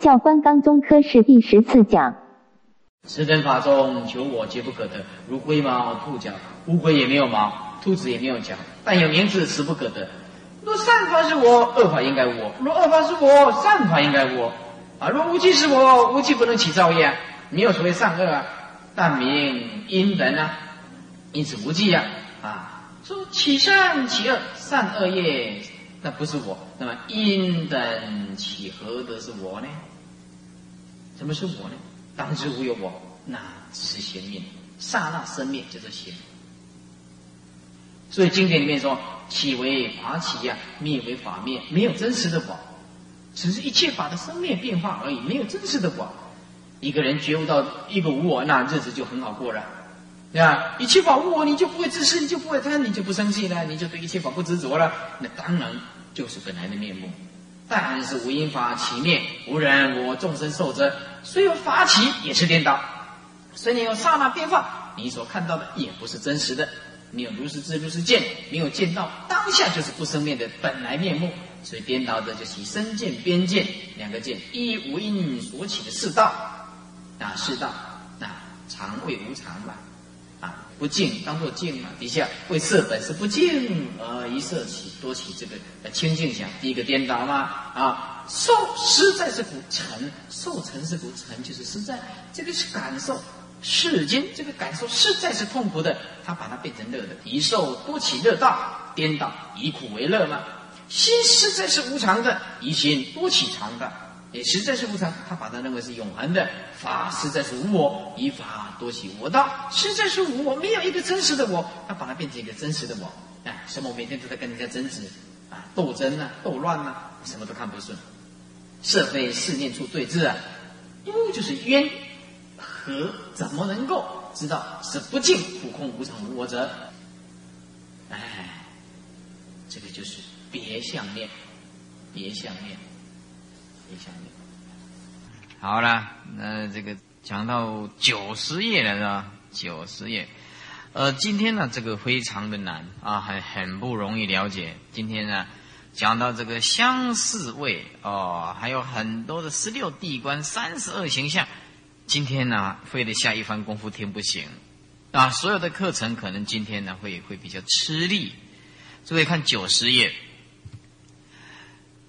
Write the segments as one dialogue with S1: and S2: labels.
S1: 教官刚中科是第十次讲。
S2: 十等法中求我皆不可得，如龟毛、兔角，乌龟也没有毛，兔子也没有角，但有名字，实不可得。若善法是我，恶法应该我；若恶法是我，善法应该我。啊，若无记是我，无记不能起造业，没有所谓善恶啊，但名因等啊，因此无记呀。啊，说起善起恶，善恶业，那不是我，那么因等起何得是我呢？什么是我呢？当知无有我，那只是邪灭，刹那生灭就是邪。所以经典里面说：起为法起呀，灭为法灭，没有真实的我，只是一切法的生灭变化而已，没有真实的我。一个人觉悟到一个无我，那日子就很好过了，对吧？一切法无我，你就不会自私，你就不会贪，你就不生气了，你就对一切法不执着了，那当然就是本来的面目。但是无因法起灭，无人我众生受者，虽有法起，也是颠倒；所以你有刹那变化，你所看到的也不是真实的。没有如实知，如实见，没有见到当下就是不生灭的本来面目。所以颠倒者就是以身见、边见两个见，一无因所起的世道啊，世道啊，常为无常嘛。不净当作净嘛，底下为色本是不净而一色起多起这个清净想，第一个颠倒嘛啊，受实在是苦成，受成是苦成就是实在，这个是感受世间这个感受实在是痛苦的，他把它变成乐的，一受多起乐道，颠倒以苦为乐嘛，心实在是无常的，一心多起常的。也实在是无常，他把它认为是永恒的法，实在是无我，以法多起我道，实在是无我，没有一个真实的我，他把它变成一个真实的我。哎，什么我每天都在跟人家争执啊，斗争啊，斗乱啊，什么都看不顺，是非四念处对峙啊，忧就是冤，和怎么能够知道是不净不空无常无我者？哎，这个就是别相念，别相念。好了，那这个讲到九十页了是吧？九十页，呃，今天呢这个非常的难啊，很很不容易了解。今天呢讲到这个相似位哦，还有很多的十六地观、三十二形象。今天呢非得下一番功夫听不行啊！所有的课程可能今天呢会会比较吃力。诸位看九十页，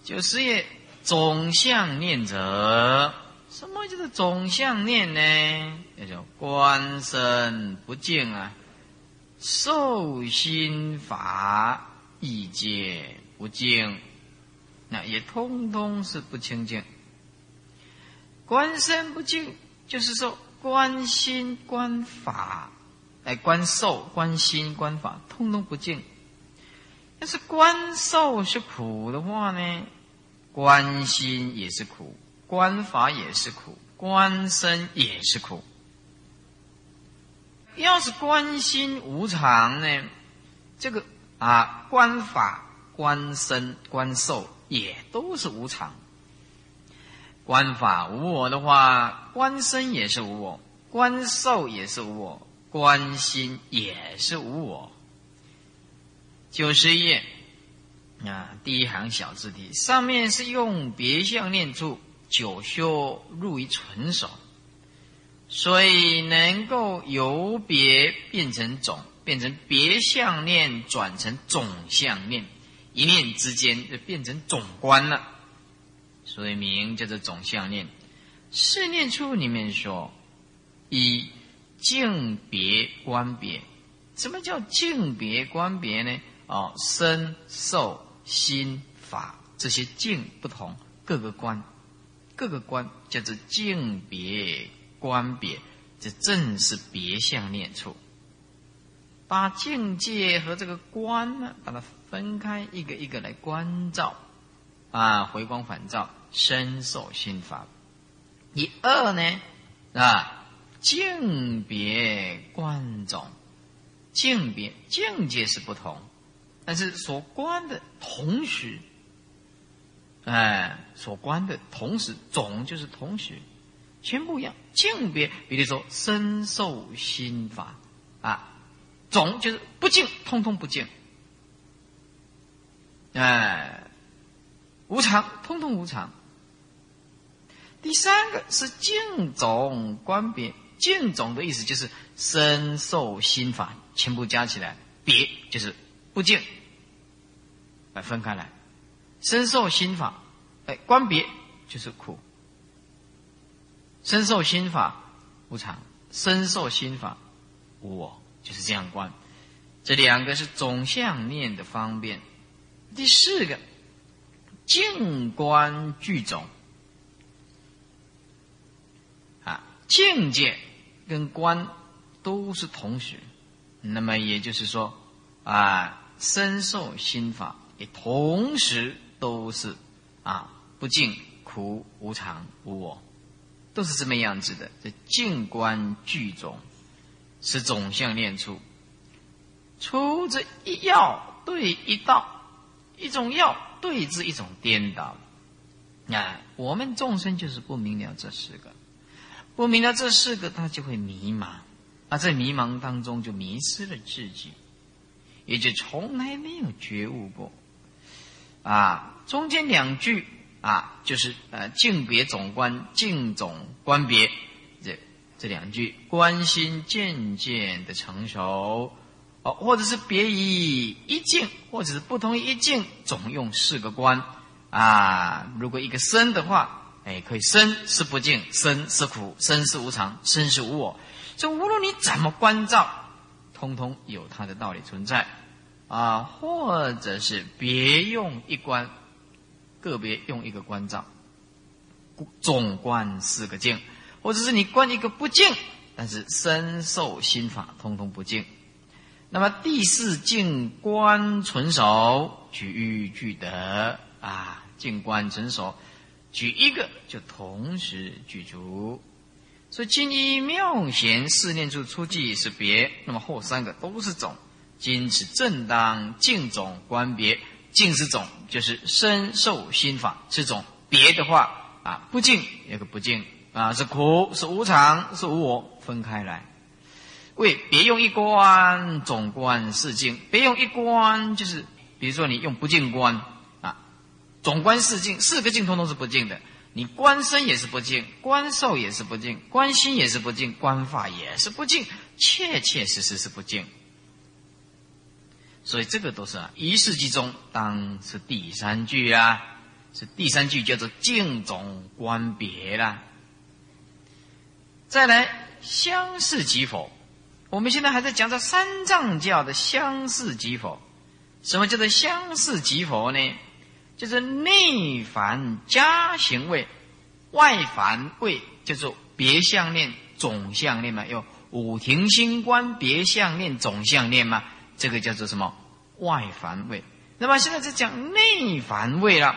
S2: 九十页。总相念者，什么叫做总相念呢？那叫观身不净啊，受心法意界不净，那也通通是不清净。观身不净，就是说观心、观法，哎，观受、观心、观法，通通不净。但是观受是苦的话呢？观心也是苦，观法也是苦，观身也是苦。要是观心无常呢？这个啊，观法、观身、观受也都是无常。观法无我的话，观身也是无我，观受也是无我，观心也是无我。九十页。啊，第一行小字体上面是用别相念处九修入于纯手，所以能够由别变成总，变成别相念转成总相念，一念之间就变成总观了，所以名叫做总相念。四念处里面说，以净别观别，什么叫净别观别呢？哦，身受。心法这些境不同，各个观，各个观叫做境别观别，这正是别相念处。把境界和这个观呢，把它分开，一个一个来关照，啊，回光返照，深受心法。一二呢，啊，境别观种，境别境界是不同。但是所观的同时，哎，所观的同时，总就是同时，全部一样。境别，比如说身受心法，啊，总就是不净，通通不净。哎，无常，通通无常。第三个是净种观别，净种的意思就是身受心法全部加起来，别就是不净，来分开来，身受心法，哎，观别就是苦，身受心法无常，身受心法我，就是这样观。这两个是总相念的方便。第四个，静观具种。啊境界跟观都是同时，那么也就是说，啊，身受心法也同时都是啊不净、苦、无常、无我，都是这么样子的。这静观具种是总相念处，出这一要对一道，一种要对治一种颠倒。啊，我们众生就是不明了这四个。不明了这四个，他就会迷茫，啊，在迷茫当中就迷失了自己，也就从来没有觉悟过，啊，中间两句啊，就是呃，境别总观，境总观别，这这两句，观心渐渐的成熟，哦，或者是别以一境，或者是不同于一境，总用四个观，啊，如果一个生的话。哎，可以生是不净，生是苦，生是无常，生是无我。所以无论你怎么关照，通通有它的道理存在啊。或者是别用一观，个别用一个关照，总观四个净，或者是你观一个不净，但是身受心法通通不净。那么第四净观纯熟，举欲具得啊，净观纯熟。举一个就同时举足，所以金一妙贤四念处初记是别，那么后三个都是总。今此正当净种观别，净是种，就是身受心法是种。别的话啊，不净有个不净啊，是苦是无常是无我，分开来。为别用一观总观四境，别用一观就是，比如说你用不净观啊。总观四境，四个境通通是不净的。你观身也是不净，观受也是不净，观心也是不净，观法也是不净，切切实实是不净。所以这个都是啊，一世纪中当是第三句啊，是第三句叫做净总观别啦。再来相似即否？我们现在还在讲这三藏教的相似即佛？什么叫做相似即佛呢？就是内凡加行位，外凡位，叫做别相念、总相念嘛。有五庭星观别相念、总相念嘛？这个叫做什么外凡位？那么现在在讲内凡位了。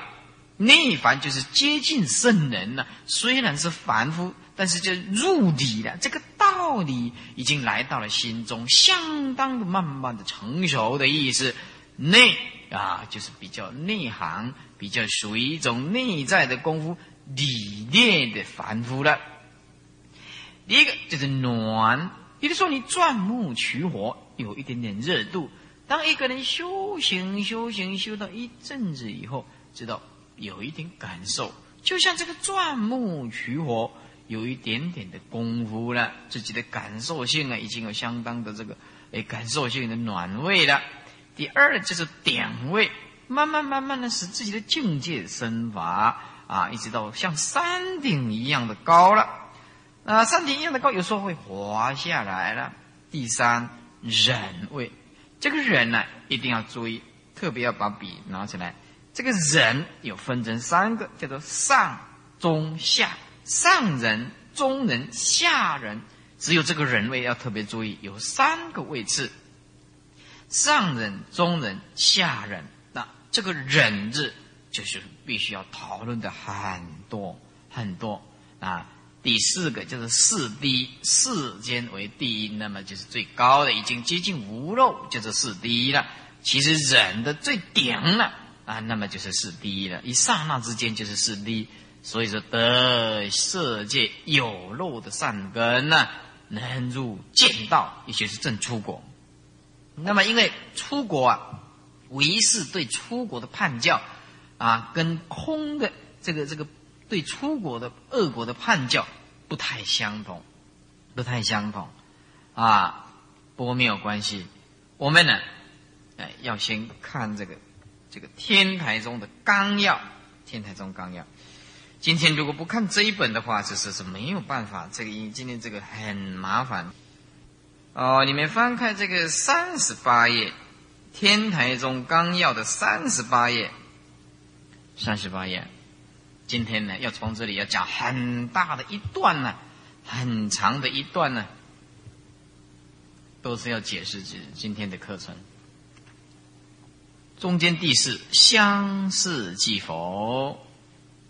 S2: 内凡就是接近圣人了，虽然是凡夫，但是就入理了。这个道理已经来到了心中，相当的慢慢的成熟的意思。内。啊，就是比较内行，比较属于一种内在的功夫理念的凡夫了。第一个就是暖，比如说你钻木取火，有一点点热度。当一个人修行、修行、修到一阵子以后，知道有一点感受，就像这个钻木取火，有一点点的功夫了，自己的感受性啊，已经有相当的这个诶感受性的暖味了。第二就是点位，慢慢慢慢的使自己的境界升华啊，一直到像山顶一样的高了。啊，山顶一样的高，有时候会滑下来了。第三忍位，这个忍呢一定要注意，特别要把笔拿起来。这个忍有分成三个，叫做上、中、下。上忍、中忍、下忍，只有这个忍位要特别注意，有三个位置。上忍、中忍、下忍，那这个忍字就是必须要讨论的很多很多啊。第四个就是四低，世间为第一，那么就是最高的，已经接近无漏，就是四低了。其实忍的最顶了啊，那么就是四低了，一刹那之间就是四低。所以说得色界有漏的善根呢，能入见道，也就是正出果。那么，因为出国啊，唯是对出国的叛教啊，跟空的这个这个对出国的恶国的判教不太相同，不太相同啊。不过没有关系，我们呢，哎，要先看这个这个天台宗的纲要，天台宗纲要。今天如果不看这一本的话，这是是没有办法。这个因今天这个很麻烦哦。你们翻开这个三十八页，《天台宗纲要》的三十八页，三十八页。今天呢，要从这里要讲很大的一段呢，很长的一段呢，都是要解释今今天的课程。中间第四，相似即佛，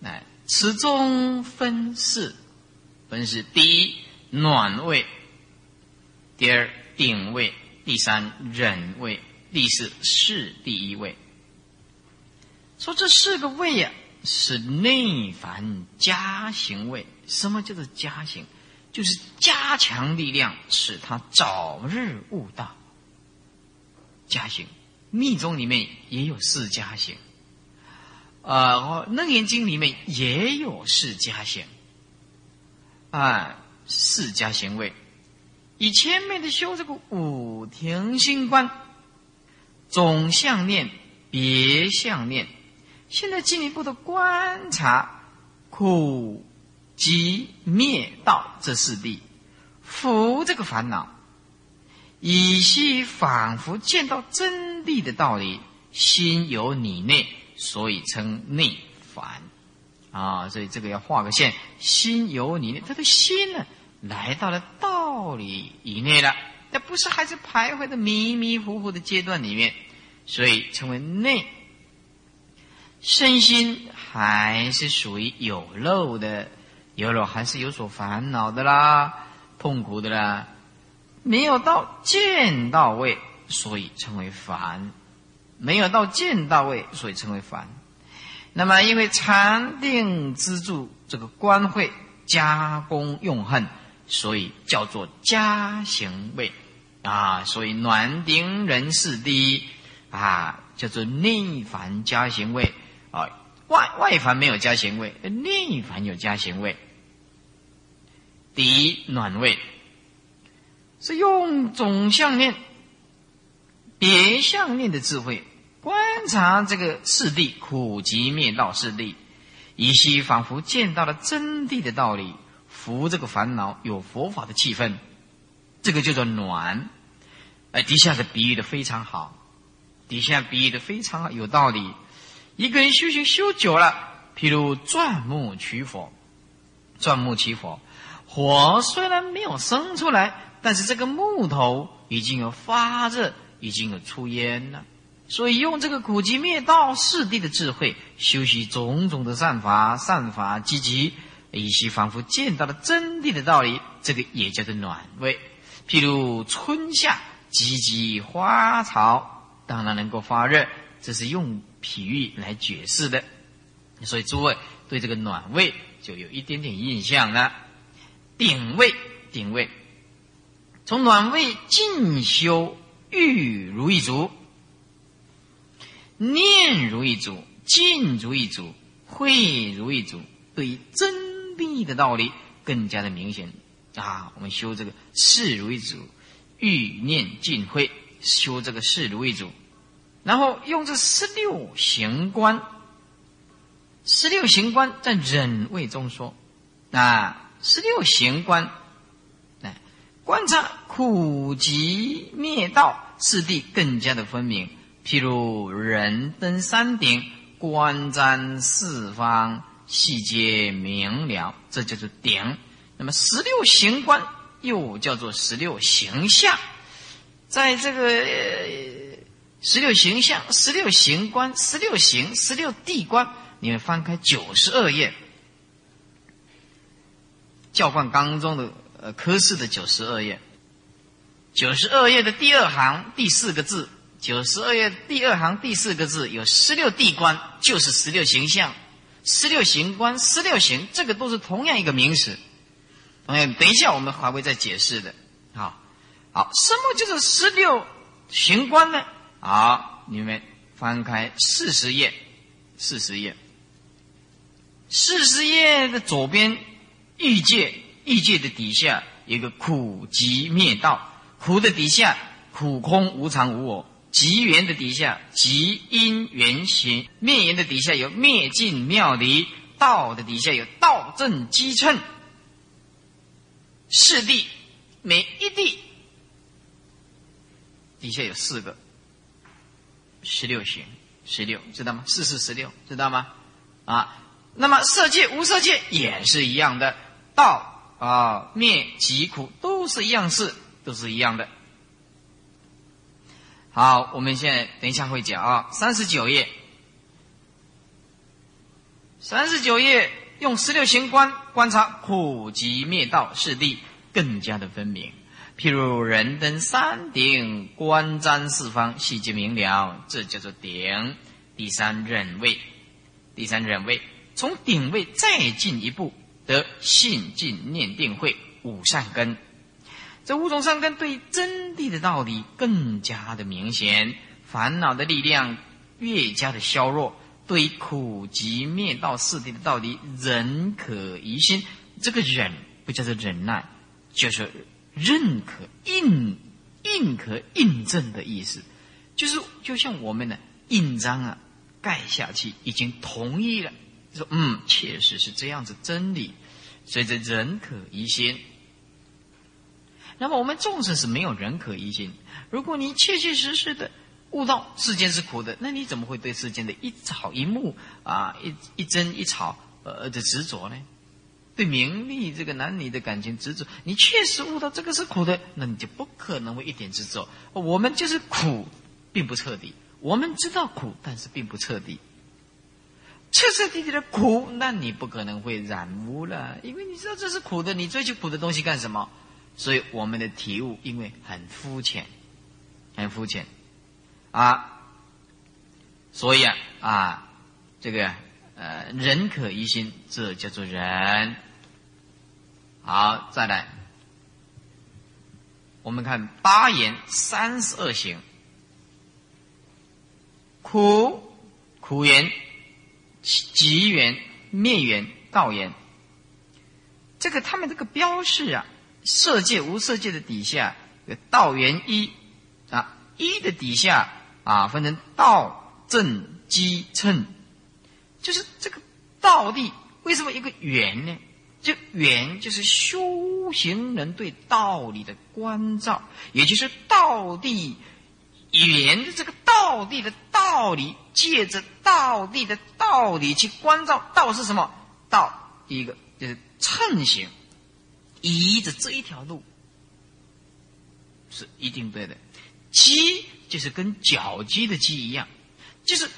S2: 来。此中分四，分是第一暖位，第二顶位，第三忍位，第四是第一位。说这四个位呀，是内凡加行位。什么叫做加行？就是加强力量，使他早日悟道。加行，密宗里面也有四加行。啊，楞严经里面也有四加行，啊，四加行位。以前面的修这个五停心观，总相念、别相念，现在进一步的观察苦集灭道这四谛，伏这个烦恼，以息仿佛见到真谛的道理，心有你内。所以称内凡，啊，所以这个要画个线，心有你，他的心呢，来到了道理以内了，那不是还是徘徊的迷迷糊糊的阶段里面，所以称为内。身心还是属于有漏的，有漏还是有所烦恼的啦，痛苦的啦，没有到见到位，所以称为烦。没有到见到位，所以称为凡。那么，因为禅定资助这个观会加工用恨，所以叫做加行位啊。所以暖顶人士第一啊，叫做内凡加行位啊。外外凡没有加行位，内凡有加行位。第一暖位是用总相念。别相念的智慧，观察这个四谛苦集灭道四谛，依稀仿佛见到了真谛的道理，服这个烦恼有佛法的气氛，这个叫做暖。哎，底下的比喻的非常好，底下比喻的非常好有道理。一个人修行修久了，譬如钻木取火，钻木取火，火虽然没有生出来，但是这个木头已经有发热。已经有出烟了，所以用这个苦集灭道四谛的智慧，修习种种的善法，善法积极，以及仿佛见到了真谛的道理，这个也叫做暖位。譬如春夏积极花草，当然能够发热，这是用比喻来解释的。所以诸位对这个暖位就有一点点印象了。顶位，顶位，从暖位进修。欲如意足，念如意足，静如意组，慧如意组，对于真谛的道理更加的明显啊！我们修这个事如意组，欲念尽慧，修这个事如意组，然后用这十六行观，十六行观在忍位中说，啊，十六行观，来观察苦集灭道。四谛更加的分明，譬如人登山顶，观瞻四方，细节明了，这叫做顶。那么十六行观又叫做十六形象，在这个十六形象、十六行观、十六行、十六地观，你们翻开九十二页，教观纲中的呃科室的九十二页。九十二页的第二行第四个字，九十二页第二行第四个字有十六地观，就是十六形象，十六行观，十六行，这个都是同样一个名词。同样，等一下我们还会再解释的。好，好，什么叫做十六行观呢？好，你们翻开四十页，四十页，四十页的左边，欲界，欲界的底下有个苦集灭道，苦的底下苦空无常无我，极缘的底下极因缘行，灭缘的底下有灭尽妙离，道的底下有道正基称。四地，每一地底下有四个，十六行，十六知道吗？四四十六知道吗？啊，那么色界、无色界也是一样的，道啊灭疾苦都是一样事，都是一样的。好，我们现在等一下会讲啊，三十九页，三十九页。用十六行观观察苦集灭道四谛，更加的分明。譬如人登山顶，观瞻四方，细节明了，这叫做顶。第三忍位，第三忍位，从顶位再进一步，得信进念定慧五善根。这五种善根对真谛的道理更加的明显，烦恼的力量越加的削弱。对苦集灭道四谛的道理，忍可疑心。这个忍不叫做忍耐，就是认可、印、印可印证的意思。就是就像我们的印章啊，盖下去已经同意了，说嗯，确实是这样子真理。所以这忍可疑心。那么我们众生是没有人可依心。如果你切切实实的。悟到世间是苦的，那你怎么会对世间的一草一木啊、一一针一草呃的执着呢？对名利这个男女的感情执着，你确实悟到这个是苦的，那你就不可能会一点执着。我们就是苦，并不彻底。我们知道苦，但是并不彻底。彻彻底底的苦，那你不可能会染污了，因为你知道这是苦的，你追求苦的东西干什么？所以我们的体悟，因为很肤浅，很肤浅。啊，所以啊啊，这个呃，人可疑心，这叫做人。好，再来，我们看八言三十二行，苦苦言、集缘、灭缘、道言。这个他们这个标示啊，色界无色界的底下有道缘一啊，一的底下。啊，分成道、正、机、称，就是这个道地。为什么一个缘呢？就缘就是修行人对道理的关照，也就是道地缘的这个道地的道理，借着道地的道理去关照道是什么？道第一个就是称行，依着这一条路。是一定对的。鸡就是跟脚鸡的鸡一样，就是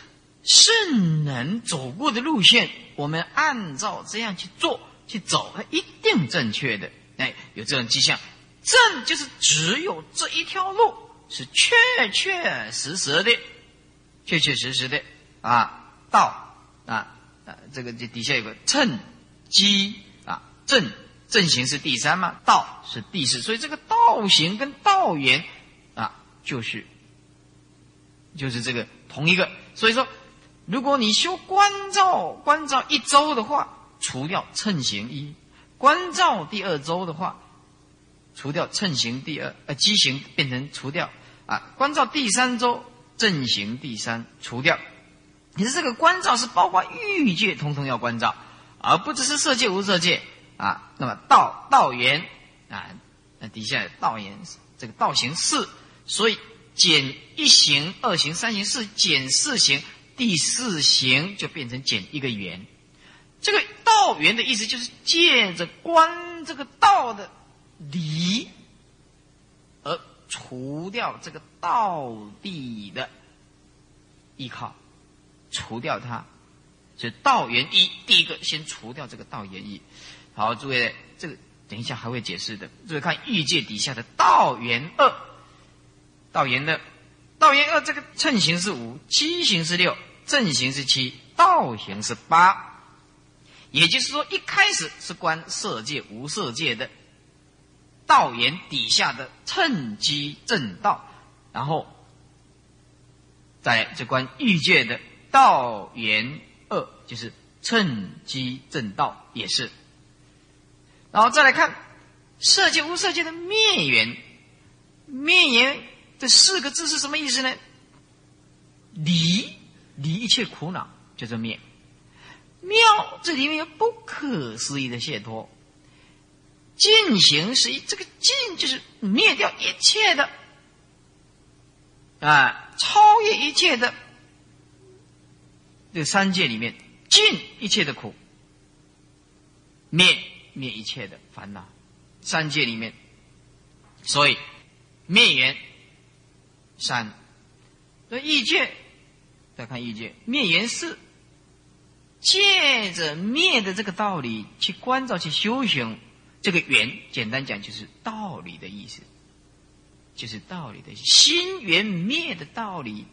S2: 圣人走过的路线，我们按照这样去做去走，它一定正确的。哎，有这种迹象，正就是只有这一条路是确确实实的，确确实实的。啊。道。啊啊，这个这底下有个称机啊，正。正行是第三嘛，道是第四，所以这个道行跟道缘啊，就是。就是这个同一个，所以说，如果你修观照观照一周的话，除掉称行一；观照第二周的话，除掉称行第二，呃，机行变成除掉啊；观照第三周正行第三除掉。你的这个观照是包括欲界，通通要观照，而不只是色界无色界啊。那么道道缘啊，那底下道缘这个道行四，所以。减一行、二行、三行、四减四行，第四行就变成减一个圆。这个道圆的意思就是借着观这个道的理，而除掉这个道地的依靠，除掉它，就道圆一。第一个先除掉这个道圆一。好，诸位，这个等一下还会解释的。诸位看欲界底下的道元二。道元的，道元二这个称形是五，七形是六，正形是七，道行是八。也就是说，一开始是观色界无色界的道言底下的乘机正道，然后再这观欲界的道言二，就是趁机正道也是。然后再来看色界无色界的灭缘，灭缘这四个字是什么意思呢？离离一切苦恼，叫做灭。妙，这里面有不可思议的解脱。进行是这个进就是灭掉一切的啊，超越一切的这三界里面，尽一切的苦，灭灭一切的烦恼，三界里面，所以灭缘三，那异界再看异界灭缘四，借着灭的这个道理去关照去修行。这个缘，简单讲就是道理的意思，就是道理的心缘灭的道理，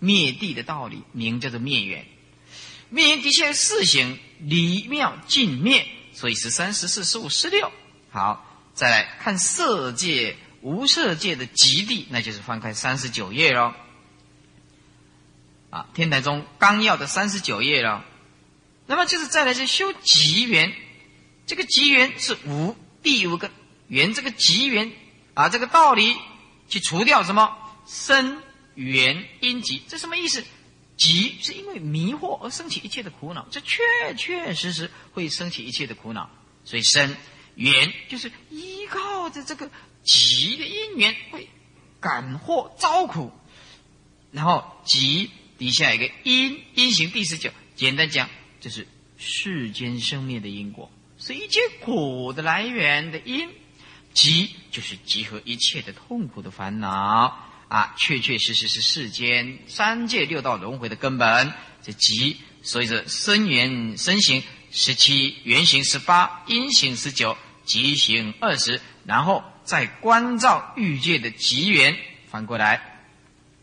S2: 灭地的道理，名叫做灭缘。灭缘底下有四行：离妙尽灭，所以十三、十四、十五、十六。好，再来看色界、无色界的极地，那就是翻开三十九页喽。啊，天台宗纲要的三十九页喽。那么就是再来是修极缘。这个极缘是无第五个缘，这个极缘啊，这个道理去除掉什么生缘因极，这什么意思？急是因为迷惑而升起一切的苦恼，这确确实实会升起一切的苦恼，所以生缘就是依靠着这个急的因缘会感获遭苦，然后急底下一个因因行第十九，简单讲就是世间生灭的因果。是一切苦的来源的因，集就是集合一切的痛苦的烦恼。啊，确确实实是世间三界六道轮回的根本。这集，所以说生缘生行十七，缘行十八，因行十九，集行二十，然后再关照欲界的集缘，翻过来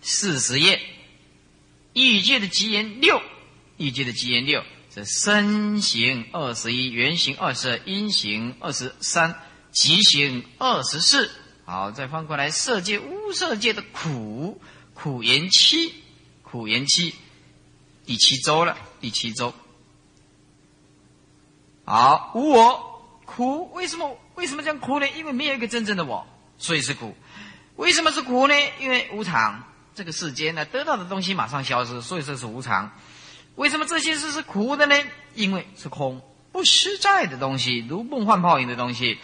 S2: 四十页，欲界的集缘六，欲界的集缘六。这身形二十一，圆形二十二，阴形二十三，极形二十四。好，再翻过来，色界、无色界的苦，苦言七，苦言七，第七周了，第七周。好，无我苦，为什么？为什么讲苦呢？因为没有一个真正的我，所以是苦。为什么是苦呢？因为无常，这个世间呢，得到的东西马上消失，所以说是无常。为什么这些事是苦的呢？因为是空不实在的东西，如梦幻泡影的东西。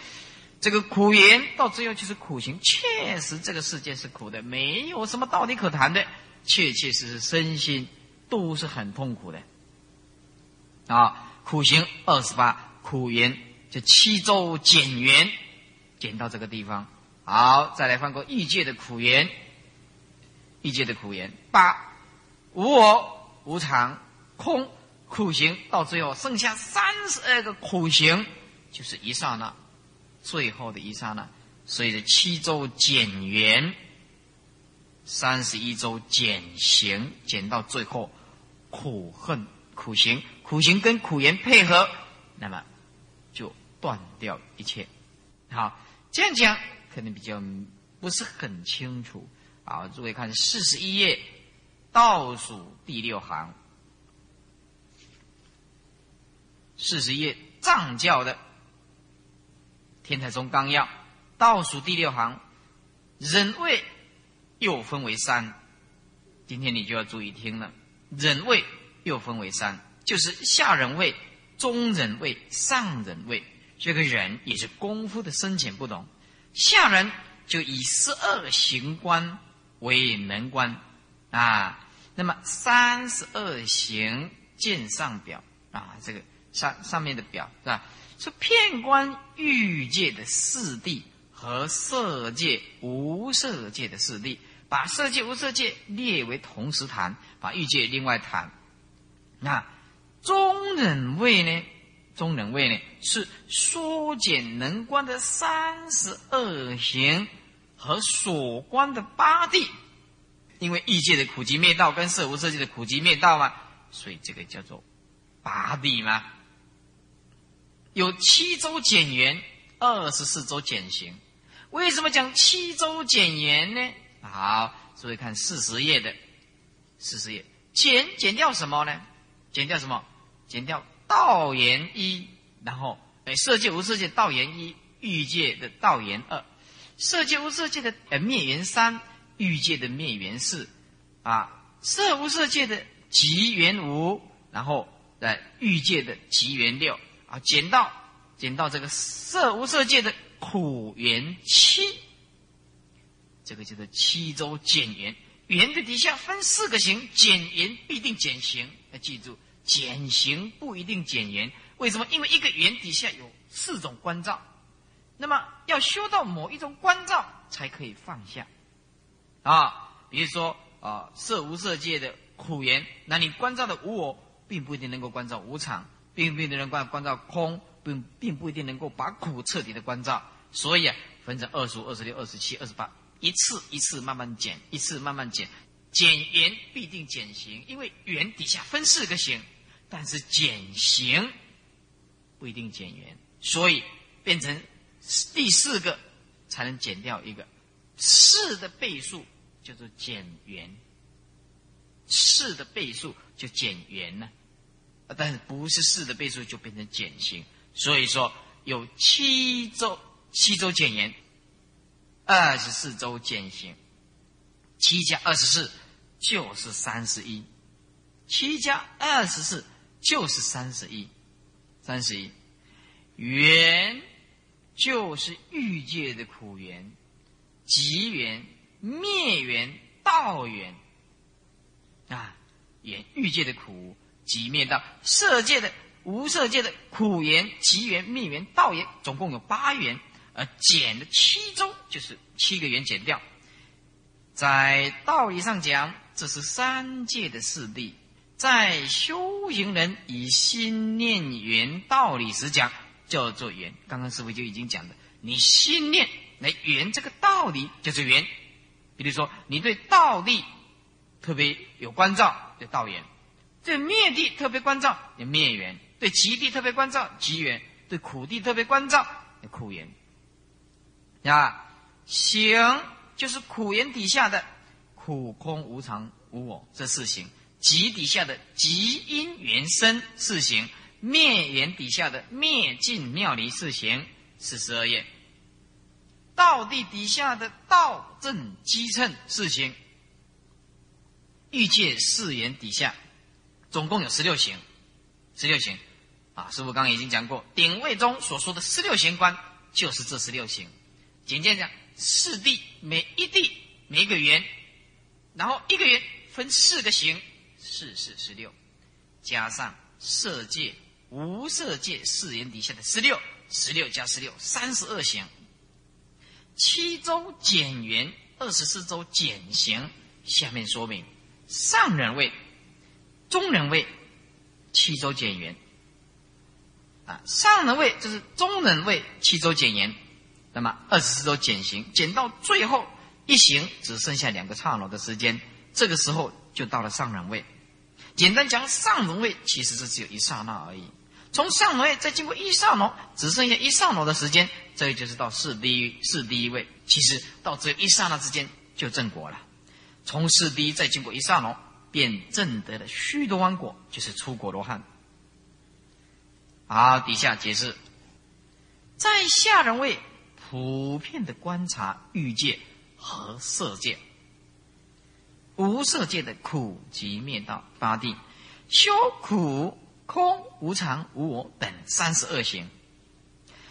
S2: 这个苦言到最后就是苦行，确实这个世界是苦的，没有什么道理可谈的，确确实实身心都是很痛苦的。啊，苦行二十八，苦言就七周减缘，减到这个地方。好，再来翻过异界的苦缘，异界的苦缘八，无我无常。空苦行到最后剩下三十二个苦行，就是一刹那，最后的一刹那。随着七周减缘，三十一周减行，减到最后苦恨苦行，苦行跟苦缘配合，那么就断掉一切。好，这样讲可能比较不是很清楚。好，诸位看四十一页倒数第六行。四十页藏教的《天台宗纲要》倒数第六行，忍位又分为三。今天你就要注意听了，忍位又分为三，就是下忍位、中忍位、上忍位。这个忍也是功夫的深浅不同。下人就以十二行观为门观啊，那么三十二行见上表啊，这个。上上面的表是吧？是片观欲界的四谛和色界、无色界的四谛，把色界、无色界列为同时谈，把欲界另外谈。那中忍位呢？中忍位呢？是缩减能观的三十二行和所观的八地，因为欲界的苦集灭道跟色无色界的苦集灭道嘛，所以这个叫做八地嘛。有七周减缘，二十四周减刑。为什么讲七周减缘呢？好，注意看四十页的四十页，减减掉什么呢？减掉什么？减掉道元一，然后哎，色界无色界道元一，欲界的道元二，色界无色界的呃灭元三，欲界的灭元四，啊，色无色界的极元五，然后在欲界的极元六，啊，减到减到这个色无色界的苦缘七，这个叫做七周减元。圆的底下分四个形，减圆必定减形。要记住，减形不一定减圆。为什么？因为一个圆底下有四种关照，那么要修到某一种关照才可以放下。啊，比如说啊，色无色界的苦缘，那你关照的无我，并不一定能够关照无常，并不一定能关关照空，并并不一定能够把苦彻底的关照。所以啊，分成二十五、二十六、二十七、二十八。一次一次慢慢减，一次慢慢减，减圆必定减形，因为圆底下分四个形，但是减形不一定减圆，所以变成第四个才能减掉一个四的倍数叫做减圆，四的倍数就减圆了，但是不是四的倍数就变成减形，所以说有七周七周减圆。二十四周减刑，七加二十四就是三十一，七加二十四就是三十一，三十一，缘就是欲界的苦缘，极缘、灭缘、道缘啊，缘欲界的苦，即灭道，色界的、无色界的苦缘、极缘、灭缘、道缘，总共有八缘。而减了七中，就是七个圆减掉。在道理上讲，这是三界的四谛；在修行人以心念缘道理时讲，叫做圆。刚刚师傅就已经讲的，你心念来圆这个道理，就是圆。比如说，你对道理特别有关照，叫道缘；对灭地特别关照，叫灭缘；对极地特别关照，极缘；对苦地特别关照，叫苦缘。啊，行就是苦缘底下的苦空无常无我这四行；极底下的极因缘生四行；灭缘底下的灭尽妙离四行四十二页；道地底下的道正机称四行；欲界四缘底下总共有十六行，十六行啊！师傅刚刚已经讲过，顶位中所说的十六行观就是这十六行。简介讲，四地每一地每一个圆，然后一个圆分四个形，四四十六，加上色界无色界四圆底下的十六，十六加十六三十二形。七周减圆，二十四周减形。下面说明上人位、中人位七周减圆。啊，上人位就是中人位七周减圆。那么二十四周减刑，减到最后一行只剩下两个刹那的时间，这个时候就到了上人位。简单讲，上人位其实是只有一刹那而已。从上人位再经过一刹那，只剩下一刹那的时间，这就是到四第一四第一位。其实到只有一刹那之间就正果了。从四第一再经过一刹那，便证得了须多洹果，就是出果罗汉。好，底下解释，在下人位。普遍的观察欲界和色界，无色界的苦集灭道八地，修苦空无常无我等三十二行，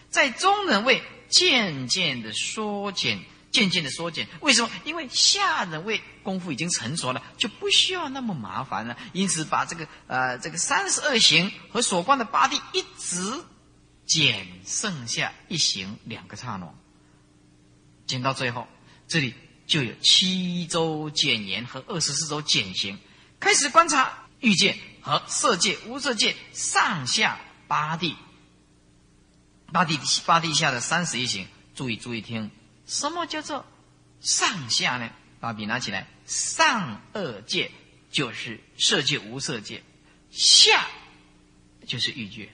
S2: 在中人位渐渐的缩减，渐渐的缩减。为什么？因为下人位功夫已经成熟了，就不需要那么麻烦了。因此，把这个呃这个三十二行和所观的八地一直。减剩下一行两个刹那，减到最后，这里就有七周减言和二十四周减行。开始观察欲界和色界、无色界上下八地，八地八地下的三十一行。注意注意听，什么叫做上下呢？把笔拿起来，上二界就是色界、无色界，下就是欲界。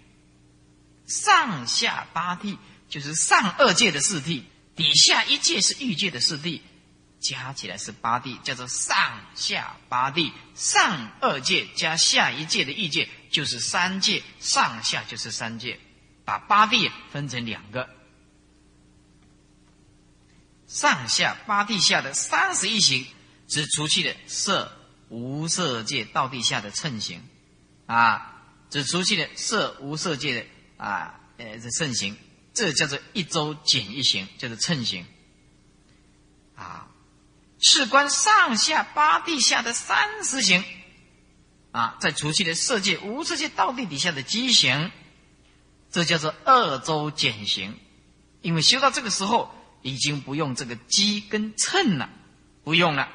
S2: 上下八地就是上二界的四地，底下一界是欲界的四地，加起来是八地，叫做上下八地。上二界加下一界的欲界就是三界，上下就是三界，把八地分成两个，上下八地下的三十一行，只除去了色无色界道地下的称行，啊，只除去了色无色界的啊，呃，这圣行，这叫做一周减一行，叫做称行，啊，事关上下八地下的三十行。啊，在除去的色界、无色界、道地底下的畸形，这叫做二周减行。因为修到这个时候，已经不用这个机跟秤了，不用了，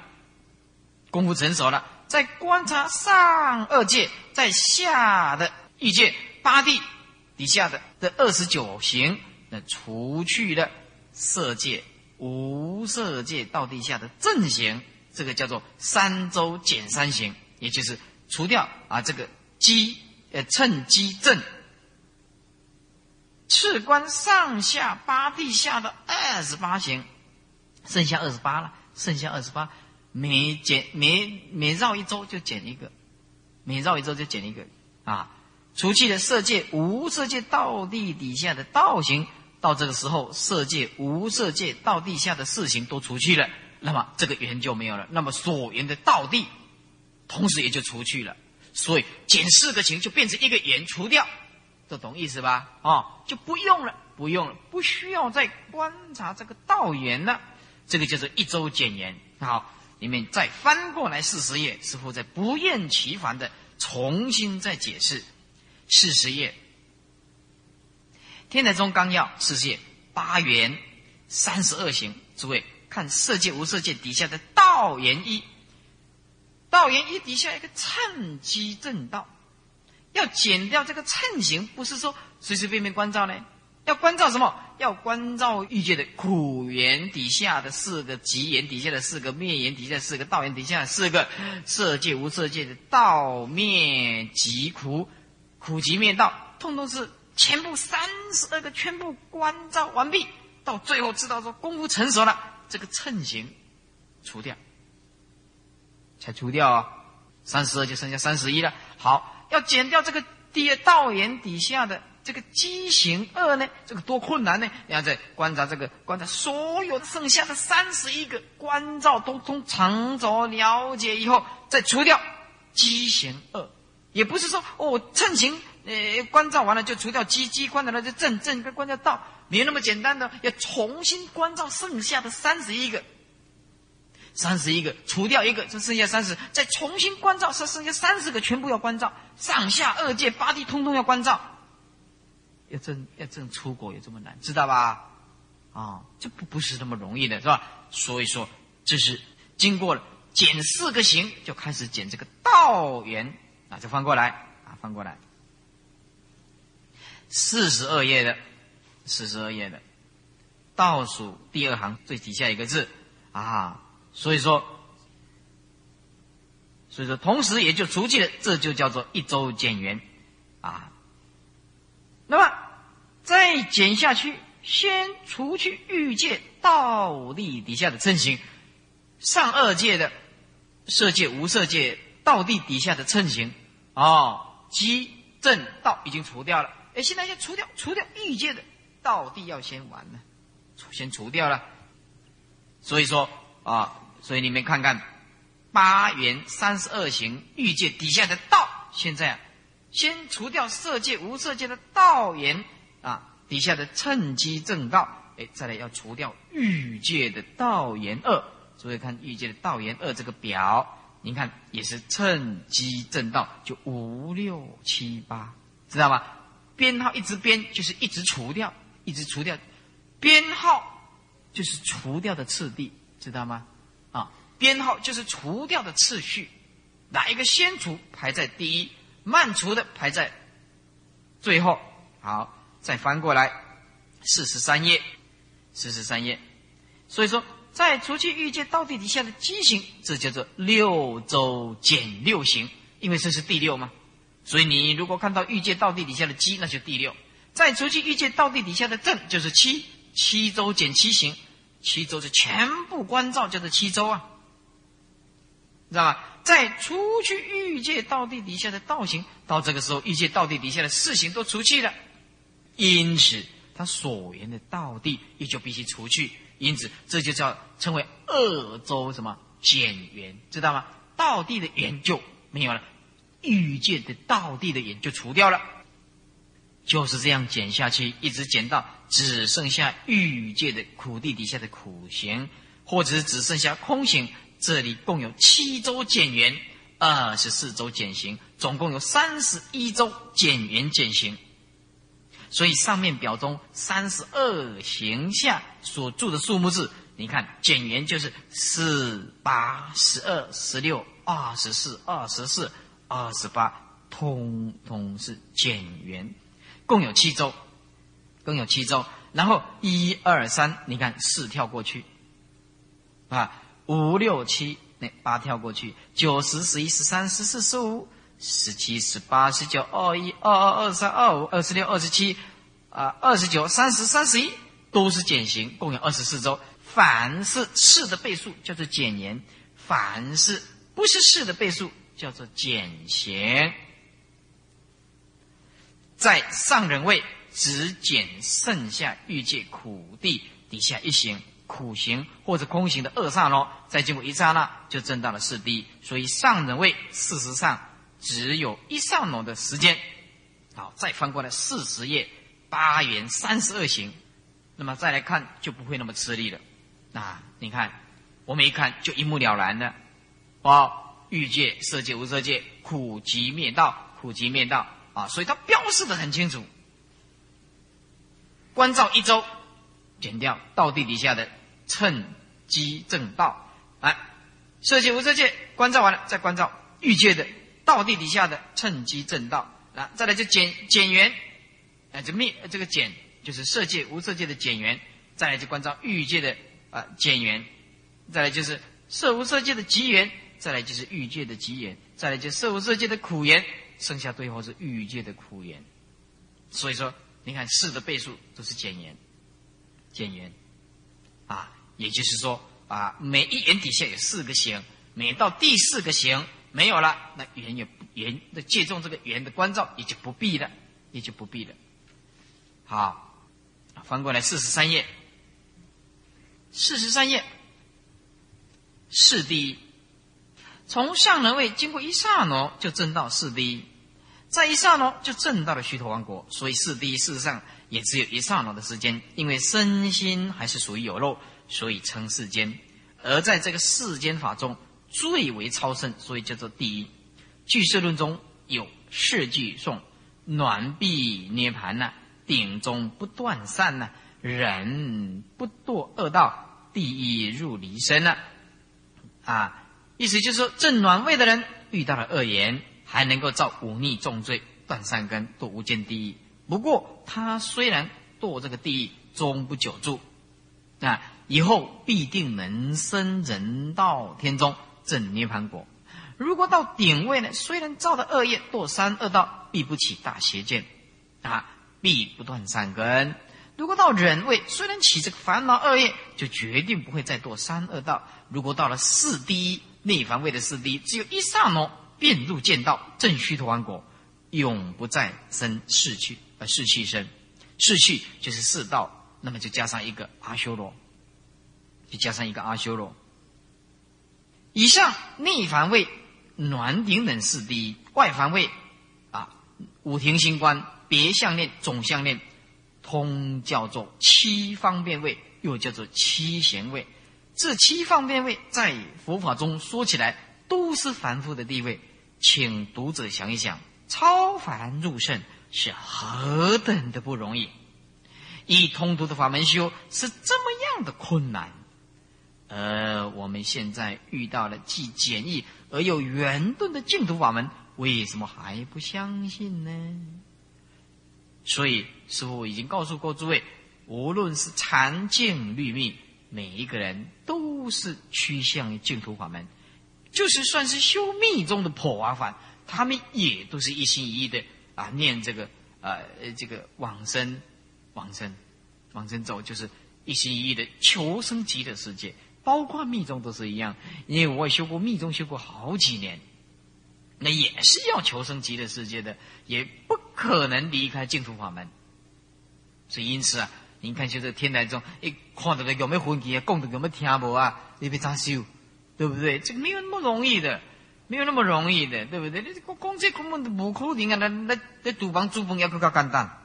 S2: 功夫成熟了。在观察上二界，在下的欲界八地底下的的二十九行，那除去了色界、无色界、到地下的正行，这个叫做三周减三行，也就是。除掉啊，这个机呃称机正，次观上下八地下的二十八行，剩下二十八了，剩下二十八，每减每每绕一周就减一个，每绕一周就减一个啊。除去了色界无色界道地底下的道行，到这个时候色界无色界道地下的四行都除去了，那么这个缘就没有了。那么所缘的道地。同时也就除去了，所以减四个情就变成一个言除掉，这懂意思吧？哦，就不用了，不用了，不需要再观察这个道言了。这个叫做一周减言。好，你们再翻过来四十页，师傅在不厌其烦的重新再解释四十页《天台宗纲要》四十页八元三十二行。诸位看色界无色界底下的道言一。道言一底下一个趁机正道，要减掉这个称行，不是说随随便便关照呢？要关照什么？要关照欲界的苦缘底下的四个极缘底下的四个灭缘底下的四个道缘底下的四个色界无色界的道灭极苦，苦集灭道，通通是全部三十二个全部关照完毕，到最后知道说功夫成熟了，这个称行除掉。才除掉啊，三十二就剩下三十一了。好，要减掉这个第二道眼底下的这个畸形二呢，这个多困难呢？你要再观察这个，观察所有剩下的三十一个关照都从长轴了解以后，再除掉畸形二，也不是说哦，趁行呃关照完了就除掉机机关照了就正正跟关照道，没那么简单的，要重新关照剩下的三十一个。三十一个，除掉一个，就剩下三十，再重新关照，剩剩下三十个，全部要关照，上下二界八地通通要关照。要证要证出国有这么难，知道吧？啊，这不不是那么容易的，是吧？所以说，这是经过了减四个行，就开始减这个道缘啊，就翻过来啊，翻过来，四十二页的，四十二页的倒数第二行最底下一个字啊。所以说，所以说，同时也就除去了，这就叫做一周减缘，啊。那么再减下去，先除去欲界道地底下的称行，上二界的色界无色界道地底下的称行，哦，即正道已经除掉了。哎，现在先除掉，除掉欲界的道地要先完呢，先除掉了。所以说。啊，所以你们看看，八元三十二行欲界底下的道，现在啊，先除掉色界无色界的道言啊，底下的趁机正道，哎，再来要除掉欲界的道言二。所以看欲界的道言二这个表，您看也是趁机正道，就五六七八，知道吗？编号一直编，就是一直除掉，一直除掉，编号就是除掉的次第。知道吗？编号就是除掉的次序，哪一个先除排在第一，慢除的排在最后。好，再翻过来，四十三页，四十三页。所以说，在除去欲界道地底下的畸形，这叫做六周减六行，因为这是第六嘛。所以你如果看到欲界道地底下的畸，那就第六。再除去欲界道地底下的正，就是七，七周减七行。七周是全部关照，叫做七周啊，知道吧？在除去欲界道地底下的道行，到这个时候，欲界道地底下的事情都除去了，因此他所缘的道地也就必须除去，因此这就叫称为二周什么减缘，知道吗？道地的缘就没有了，欲界的道地的缘就除掉了，就是这样减下去，一直减到只剩下欲界的苦地底下的苦行，或者是只剩下空行。这里共有七周减员，二十四周减刑，总共有三十一周减员减刑。所以上面表中三十二行下所住的数目字，你看减员就是四八十二十六二十四二十四二十八，通通是减员，共有七周，共有七周。然后一二三，你看四跳过去，啊。五六七，那八跳过去，九十十一十三十四十五十七十八十九二一二二二三二五二十六二十七啊二十九三十三十一都是减刑，共有二十四周。凡是四的倍数叫做减年，凡是不是四的倍数叫做减刑。在上人位只减剩下欲界苦地底下一行。苦行或者空行的二刹那，再经过一刹那就证到了四谛。所以上人位事实上只有一刹那的时间。好，再翻过来四十页八元三十二行，那么再来看就不会那么吃力了。啊，你看我们一看就一目了然的。哦，欲界、色界、无色界，苦集灭道，苦集灭道啊，所以它标示的很清楚。关照一周，减掉道地底下的。趁机正道，来，色界无色界关照完了，再关照欲界的道地底下的趁机正道，啊，再来就减减缘，哎，这灭这个减就是色界无色界的减缘，再来就关照欲界的啊减缘，再来就是色无色界的极缘，再来就是欲界的极缘，再来就色无色界的苦缘，剩下最后是欲界的苦缘。所以说，你看四的倍数都是减缘，减缘，啊。也就是说啊，每一缘底下有四个行，每到第四个行没有了，那缘也缘那借重这个缘的关照也就不必了，也就不必了。好，翻过来四十三页，四十三页，四第一，从上人位经过一刹那就证到四第一，在一刹那就证到了须陀王国，所以四第一事实上也只有一刹那的时间，因为身心还是属于有漏。所以称世间，而在这个世间法中最为超胜，所以叫做第一。俱舍论中有四句颂：暖壁涅盘呐，顶中不断善呐，人不堕恶道，第一入离身呐。啊，意思就是说，正暖位的人遇到了恶言，还能够造忤逆重罪，断善根，堕无间地狱。不过他虽然堕这个地狱，终不久住啊。以后必定能生人道天中正涅盘果。如果到顶位呢？虽然造的恶业堕三恶道，必不起大邪见，啊，必不断善根。如果到忍位，虽然起这个烦恼恶业，就决定不会再堕三恶道。如果到了四低内凡位的四低，只有一刹那便入见道正须陀洹果，永不再生世趣，呃，世气生，世气就是四道，那么就加上一个阿修罗。就加上一个阿修罗。以上内凡位、暖顶等四第一，外凡位啊，五庭星官、别相念、总相念，通叫做七方便位，又叫做七贤位。这七方便位在佛法中说起来都是凡夫的地位，请读者想一想，超凡入圣是何等的不容易？以通读的法门修是这么样的困难。而我们现在遇到了既简易而又圆顿的净土法门，为什么还不相信呢？所以师父已经告诉过诸位，无论是禅净律密，每一个人都是趋向于净土法门。就是算是修密宗的破瓦法，他们也都是一心一意的啊，念这个呃这个往生往生往生咒，就是一心一意的求生极乐世界。包括密宗都是一样。因为我也修过密宗，修过好几年，那也是要求生极乐世界的，也不可能离开净土法门。所以因此啊，您看就这天台宗，一看到的有没有魂气啊，供的有没有听无啊，你别咋修，对不对？这个没有那么容易的。没有那么容易的，对不对？你这讲这根本不可能啊！那那那赌房租房要更加简单，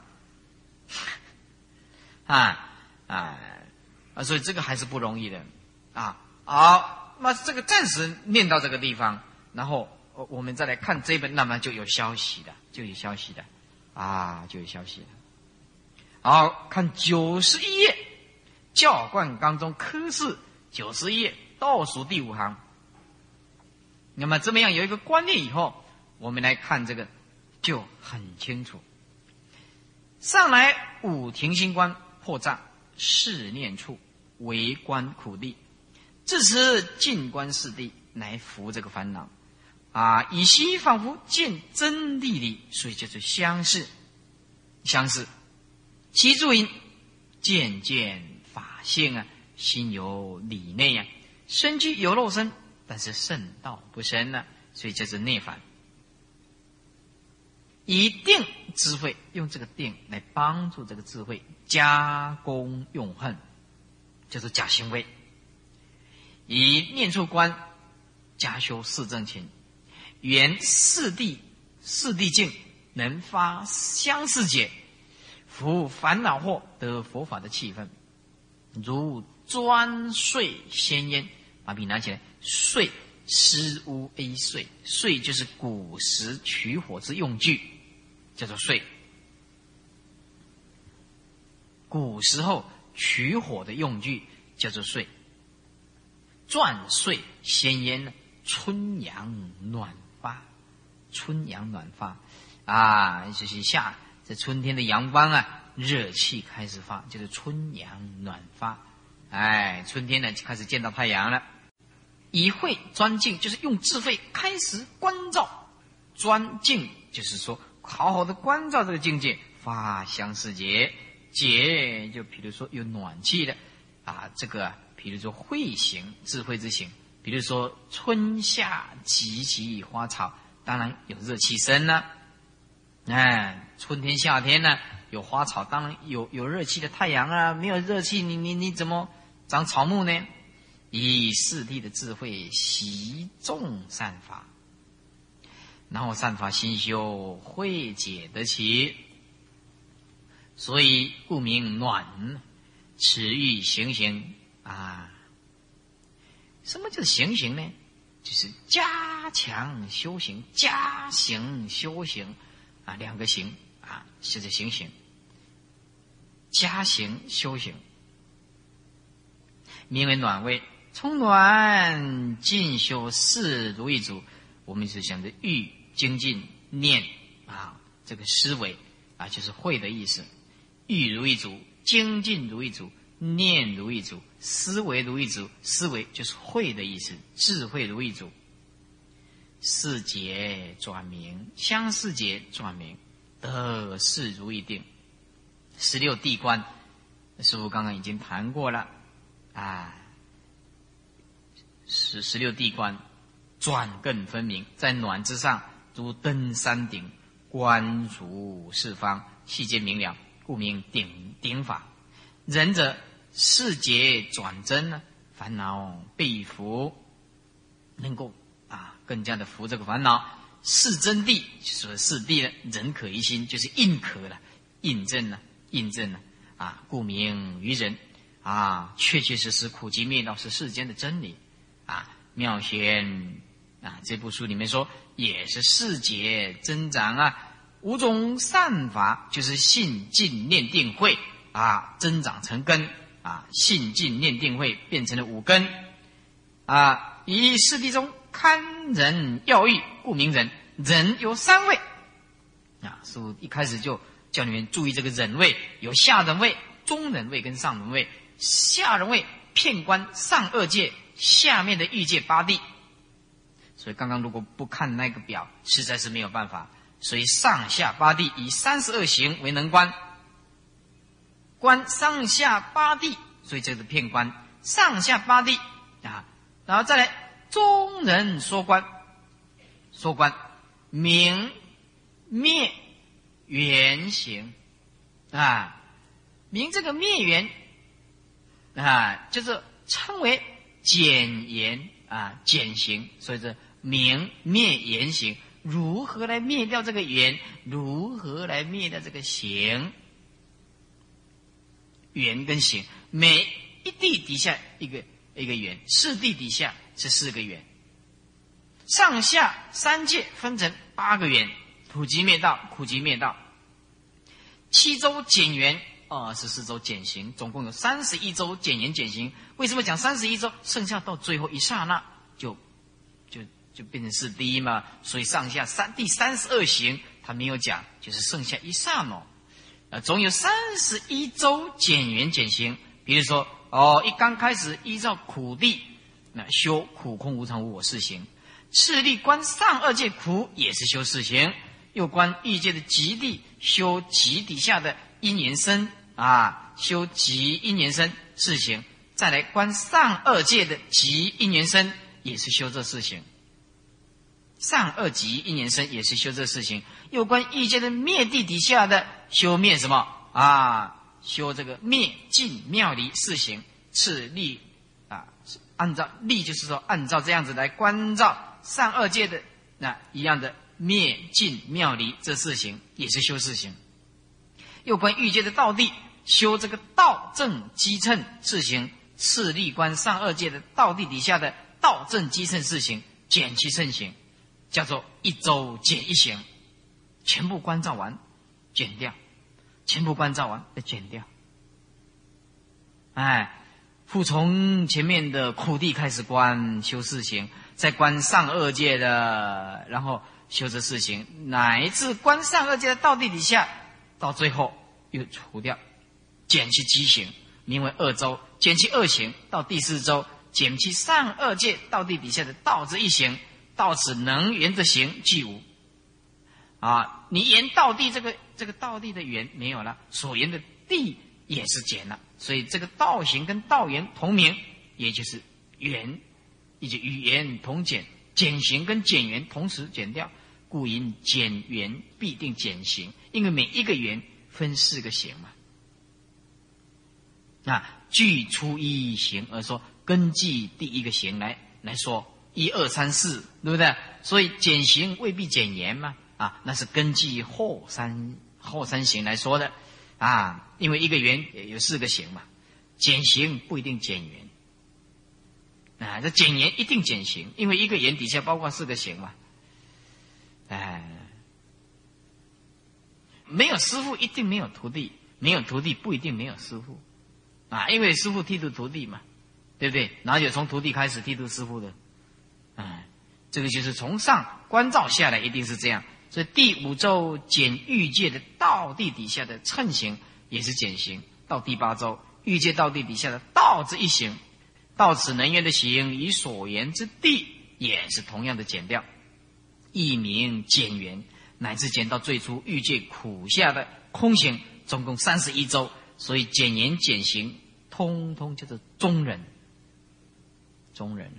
S2: 啊啊啊！所以这个还是不容易的啊。好，那这个暂时念到这个地方，然后我们再来看这本，那么就有消息的，就有消息的啊，就有消息了。好看九十一页，教冠当中科室九十一页倒数第五行。那么这么样有一个观念以后，我们来看这个就很清楚。上来五庭星官破障，试念处为观苦地，自此静观四谛，来服这个烦恼。啊，以心仿佛见真谛理，所以叫做相似。相似，其助因渐渐法性啊，心有理内呀，身居有肉身。但是圣道不深呢，所以叫做内反。以定智慧，用这个定来帮助这个智慧加工用恨，就是假行为。以念处观加修四正勤，缘四谛四谛境能发相似解，服烦恼惑得佛法的气氛，如专睡仙烟。把笔拿起来，燧施乌 A 燧，燧就是古时取火之用具，叫做燧。古时候取火的用具叫做燧。转燧鲜烟呢，春阳暖发，春阳暖发，啊，就是夏这春天的阳光啊，热气开始发，就是春阳暖发，哎，春天呢就开始见到太阳了。以慧专静，就是用智慧开始关照；专静就是说，好好的关照这个境界，发相似解。解就比如说有暖气的啊，这个比如说慧行智慧之行，比如说春夏及其花草，当然有热气生呢。哎，春天夏天呢，有花草，当然有有热气的太阳啊。没有热气，你你你怎么长草木呢？以四地的智慧习众善法，然后善法心修慧解得起，所以故名暖。此欲行行啊，什么叫行行呢？就是加强修行，加行修行啊，两个行啊，就是行行，加行修行，名为暖位。从暖进修四如意足，我们是想着欲精进念啊，这个思维啊，就是会的意思。欲如意足，精进如意足，念如意足，思维如意足，思维就是会的意思。智慧如意足，四节转明，相四节转明，得四如意定，十六地观，师傅刚刚已经谈过了啊。十十六地观，转更分明，在暖之上，如登山顶，观如四方，细节明了，故名顶顶法。仁者世界转真呢，烦恼被伏，能够啊更加的服这个烦恼。是真谛，说是谛呢，人可一心，就是印可了，印证了，印证了啊，故名于人啊，确确实实苦集灭道是世间的真理。啊，妙贤啊，这部书里面说也是世界增长啊，五种善法就是信、静、念、定、慧啊，增长成根啊，信、静、念、定、慧变成了五根啊。以四谛中堪人要义，故名人。人有三位啊，师傅一开始就叫你们注意这个人位，有下人位、中人位跟上人位。下人位片观上二界。下面的欲界八地，所以刚刚如果不看那个表，实在是没有办法。所以上下八地以三十二行为能观，观上下八地，所以这是片观上下八地啊然后再来中人说观，说观明灭圆形啊，明这个灭圆啊，就是称为简言啊简形，所以是明灭圆形，如何来灭掉这个圆？如何来灭掉这个形？圆跟形，每一地底下一个一个圆，四地底下是四个圆，上下三界分成八个圆，普及灭道，苦集灭道，七周减圆，二十四周减形，总共有三十一周减圆减形。为什么讲三十一周？剩下到最后一刹那，就就就变成四第一嘛。所以上下三第三十二行，他没有讲，就是剩下一刹那。总有三十一周减缘减行。比如说，哦，一刚开始依照苦地，那修苦空无常无我四行；次第观上二界苦，也是修四行；又观欲界的极地，修极底下的因缘身啊，修极因缘身四行；再来观上二界的极因缘身，也是修这四行。上二级因缘身也是修这四行。又观欲界的灭地底下的。修灭什么啊？修这个灭尽妙离四行次立啊，按照立就是说按照这样子来关照上二界的那一样的灭尽妙离这四行也是修四行。又观欲界的道地，修这个道正机称四行次立观上二界的道地底下的道正机称四行减其圣行，叫做一周减一行，全部关照完。减掉，全部关照完再减掉。哎，复从前面的苦地开始观修四行，再观上二界的，然后修这四行，乃至观上二界的道地底下，到最后又除掉，减去畸形，名为二周；减去二行，到第四周，减去上二界道地底下的道之一行，到此能缘的行即无。啊，你言道地这个。这个道地的缘没有了，所言的地也是减了，所以这个道行跟道缘同名，也就是缘，以及语言同减，减行跟减缘同时减掉，故因减缘必定减行，因为每一个缘分四个行嘛。啊，具出一行而说，根据第一个行来来说，一二三四，对不对？所以减行未必减言嘛，啊，那是根据后三。后三行来说的，啊，因为一个圆有四个形嘛，减形不一定减圆，啊，这减圆一定减形，因为一个圆底下包括四个形嘛，哎，没有师傅一定没有徒弟，没有徒弟不一定没有师傅，啊，因为师傅剃度徒弟嘛，对不对？哪有从徒弟开始剃度师傅的？哎，这个就是从上关照下来，一定是这样。所以第五周减欲界的道地底下的称行也是减行，到第八周欲界道地底下的道之一行，到此能缘的行与所言之地也是同样的减掉，一名减缘，乃至减到最初欲界苦下的空行，总共三十一周，所以减言减行，通通叫做中人，中人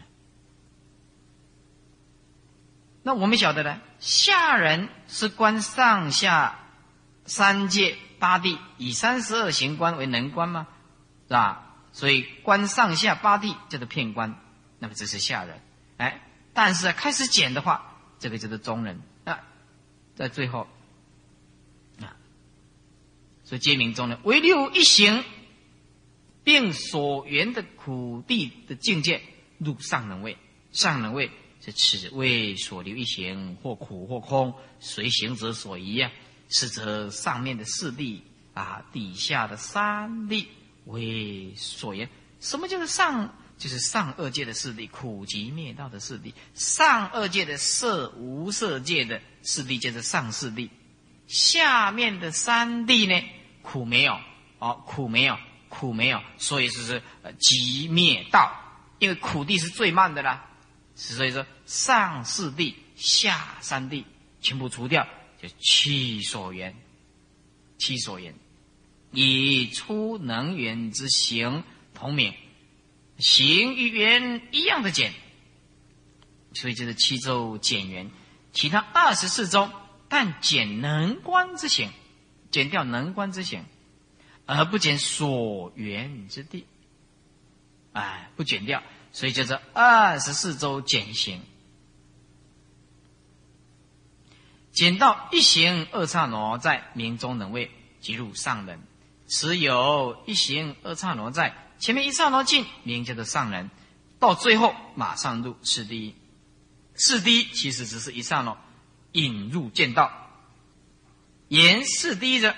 S2: 那我们晓得呢，下人是观上下三界八地，以三十二行观为能观吗？是吧？所以观上下八地叫做片观，那么这是下人。哎，但是开始减的话，这个叫做中人。那在最后啊，所以皆名中人，唯六一行，并所缘的苦地的境界入上能位，上能位。此为所留一行，或苦或空，随行者所宜啊。是则上面的四地啊，底下的三地为所言。什么叫做上？就是上二界的四地，苦集灭道的四地。上二界的色无色界的四地，叫做上四地。下面的三地呢，苦没有，哦，苦没有，苦没有，所以是呃集灭道。因为苦地是最慢的啦。是所以说，上四地、下三地全部除掉，就七所缘，七所缘，以出能缘之行同名，行与圆一样的减，所以就是七周减圆。其他二十四周，但减能观之行，减掉能观之行，而不减所缘之地。哎，不减掉，所以叫做二十四周减行。减到一行二刹罗在明中能位，即入上人。持有一行二刹罗在前面一刹那进，名叫做上人。到最后马上入四第一。四第一其实只是一刹那引入见道。言四第一者，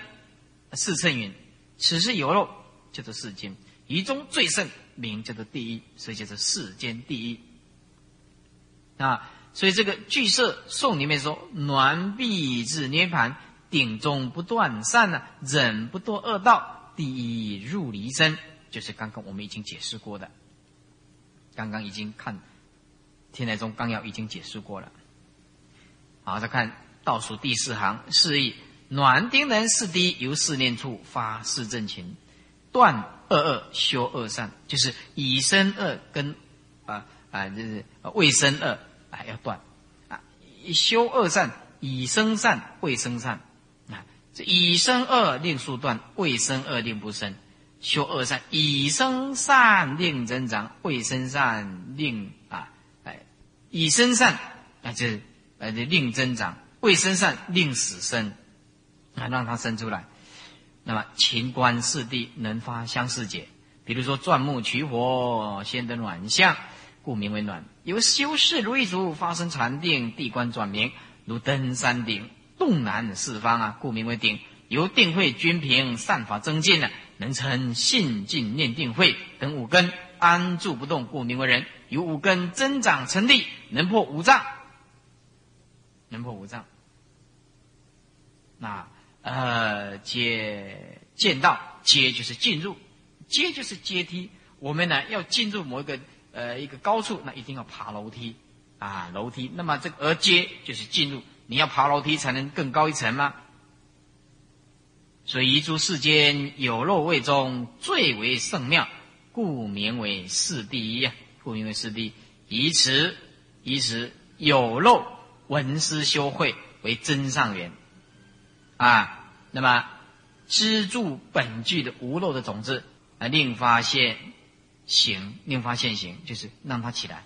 S2: 四乘云，此是有漏，叫做世间。于中最胜，名叫做第一，所以叫做世间第一。啊，所以这个句舍颂里面说：“暖壁至涅盘。”顶中不断善呢，忍不堕恶道，第一入离身，就是刚刚我们已经解释过的。刚刚已经看《天台宗纲要》已经解释过了。好，再看倒数第四行，示意暖丁人四低，由四念处发四正勤，断恶恶修恶善，就是以身恶跟啊啊，就是未生恶啊要断啊，修恶善，以生善，未生善啊，这。以生恶令速断，未生恶令不生。修恶善，以生善令增长，未生善令啊，哎，以生善啊，就是呃令增长，未生善令死生啊，让它生出来。那么勤观四谛，能发相似解。比如说钻木取火，先得暖相，故名为暖。由修士如意足发生禅定，地观转明，如登山顶。动南四方啊，故名为顶。由定慧均平，善法增进呢，能成信进念定慧等五根安住不动，故名为人。由五根增长成立，能破五脏，能破五脏。那呃，阶见道，阶就是进入，阶就是阶梯。我们呢要进入某一个呃一个高处，那一定要爬楼梯啊，楼梯。那么这个而阶就是进入。你要爬楼梯才能更高一层吗？所以一诸世间有漏位中最为圣妙，故名为四第一呀。故名为四第一，以此以此有漏闻思修慧为真上缘啊。那么资助本具的无漏的种子啊，令发现行，令发现行，就是让它起来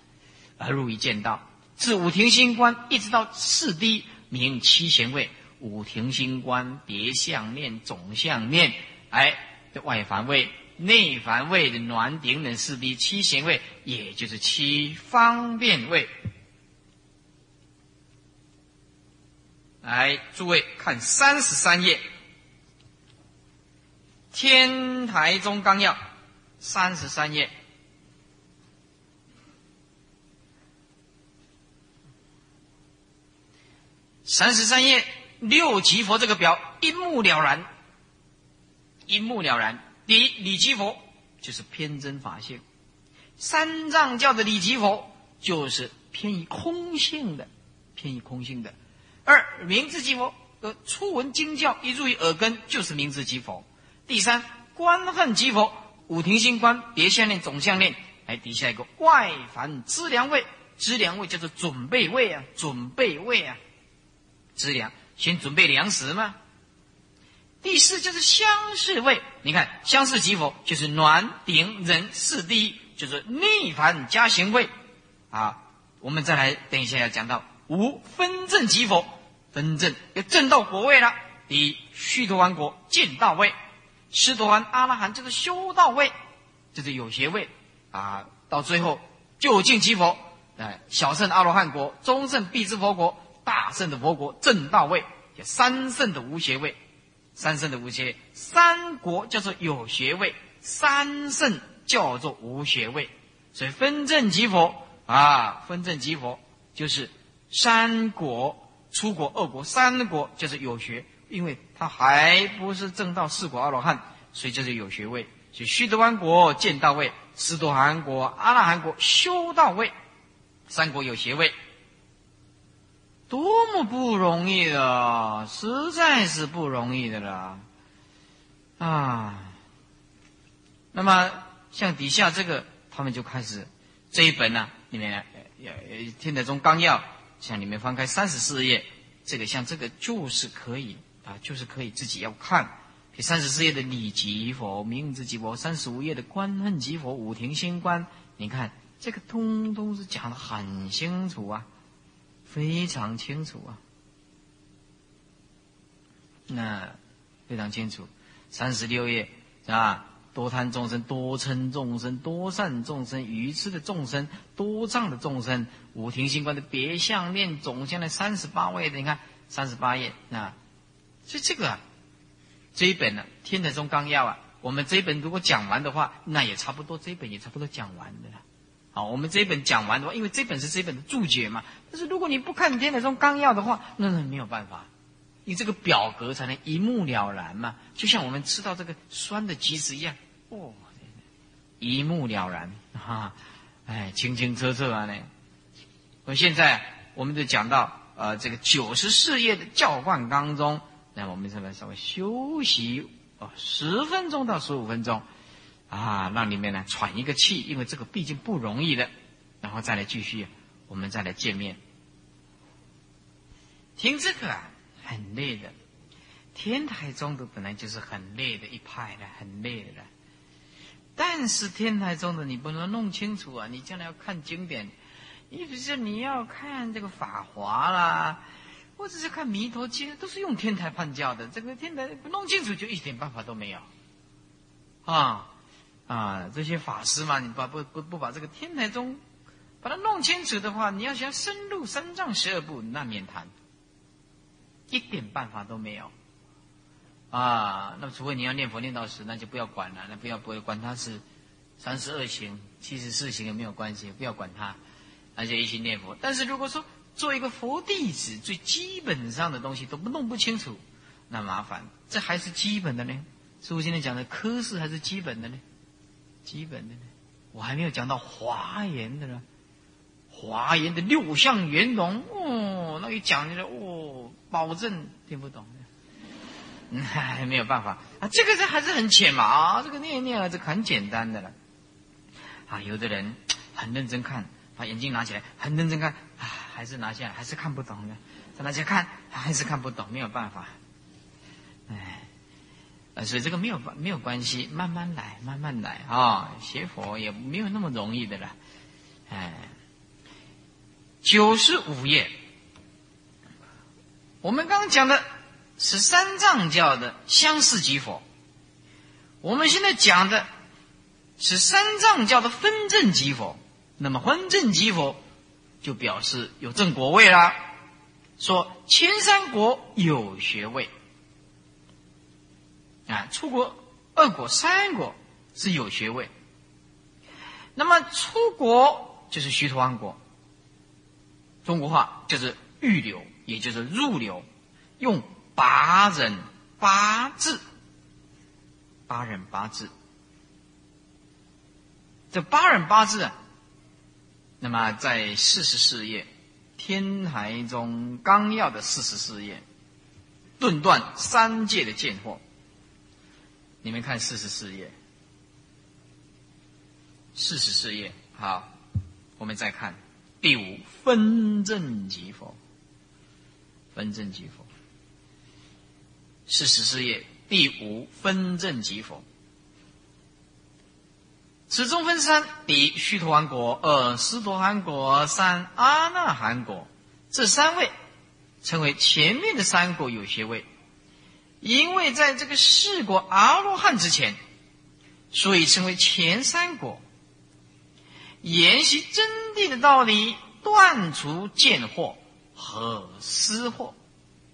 S2: 而入于见道。自五庭星观一直到四滴。名七贤位，五庭星官，别相念、总相念，哎，这外凡位、内凡位的暖顶等四滴七贤位，也就是七方便位。来，诸位看三十三页，《天台宗纲要》三十三页。三十三页六级佛这个表一目了然，一目了然。第一，理吉佛就是偏真法性；三藏教的理吉佛就是偏于空性的，偏于空性的。二，明智吉佛呃，初闻经教一入于耳根就是明智吉佛。第三，观恨吉佛五庭心观别相念总相念，哎底下一个外凡资粮位，资粮位叫做准备位啊，准备位啊。资粮，先准备粮食嘛？第四就是相似位，你看相似即佛，就是暖顶人四第一，就是逆凡加行位啊。我们再来等一下要讲到无分正即否，分正要正到果位了。第一须陀洹果见到位，须陀洹阿拉罕就是修道位，就是有学位啊。到最后就近即佛，哎，小圣阿罗汉国，中圣必知佛国。大圣的佛国正道位，叫三圣的无学位，三圣的无学，三国叫做有学位，三圣叫做无学位，所以分正即佛啊，分正即佛就是三国出国二国三国就是有学，因为他还不是正道四果阿罗汉，所以就是有学位，所以须陀洹国见道位，斯陀含国阿那含国修道位，三国有学位。多么不容易的，实在是不容易的了，啊！那么像底下这个他们就开始这一本呢，里面呃《天台宗纲要》，像里面翻开三十四页，这个像这个就是可以啊，就是可以自己要看。第三十四页的理即佛、名字即佛，三十五页的观恨即佛、五庭心观，你看这个通通是讲的很清楚啊，非常清楚啊，那非常清楚。三十六页是吧，多贪众生、多嗔众生、多善众生、愚痴的众生、多障的众生，五庭心观的别相念总相的三十八位的，你看三十八页啊，所以这个。这一本呢，《天台宗纲要》啊，我们这一本如果讲完的话，那也差不多，这一本也差不多讲完的了。好，我们这一本讲完的话，因为这本是这本的注解嘛。但是如果你不看《天台宗纲要》的话，那那没有办法，你这个表格才能一目了然嘛。就像我们吃到这个酸的橘子一样，哦，一目了然啊，哎，清清澈澈啊呢。我现在我们就讲到呃这个九十四页的教观当中。那我们这边稍微休息哦，十分钟到十五分钟，啊，让里面呢喘一个气，因为这个毕竟不容易的，然后再来继续，我们再来见面。听这个啊，很累的，天台宗的本来就是很累的一派的，很累的。但是天台宗的你不能弄清楚啊，你将来要看经典，你比如说你要看这个法华啦。或者是看弥陀经，都是用天台判教的。这个天台不弄清楚，就一点办法都没有。啊啊，这些法师嘛，你把不不不把这个天台宗把它弄清楚的话，你要想深入三藏十二部，那免谈，一点办法都没有。啊，那么除非你要念佛念到死，那就不要管了，那不要不会管他是三十二行、七十四行也没有关系，不要管他，那就一心念佛。但是如果说，做一个佛弟子，最基本上的东西都不弄不清楚，那麻烦。这还是基本的呢。师傅今天讲的科试还是基本的呢，基本的呢。我还没有讲到华严的呢，华严的六相圆融哦，那一讲起来哦，保证听不懂的，还 没有办法啊。这个是还是很浅嘛啊，这个念一念啊，这很简单的了。啊，有的人 很认真看，把眼镜拿起来，很认真看啊。还是拿下来，还是看不懂的。再拿下看，还是看不懂，没有办法。哎，所以这个没有没有关系，慢慢来，慢慢来啊。学佛也没有那么容易的了。哎，九十五页，我们刚讲的是三藏教的相似即佛，我们现在讲的是三藏教的分正即佛。那么分正即佛。就表示有正果位啦，说前三国有学位，啊，出国二国三国是有学位，那么出国就是须陀洹国，中国话就是预留，也就是入流，用八人八字，八人八字，这八人八字啊。那么在四十四页，《天台宗纲要》的四十四页，顿断三界的见货。你们看四十四页，四十四页，好，我们再看第五分正即佛，分正即佛，四十四页第五分正即佛。此中分三：第一，须陀洹国；二，斯陀含国；三，阿那含国。这三位称为前面的三国有学位，因为在这个四国阿罗汉之前，所以称为前三国。研习真谛的道理，断除见惑和思惑，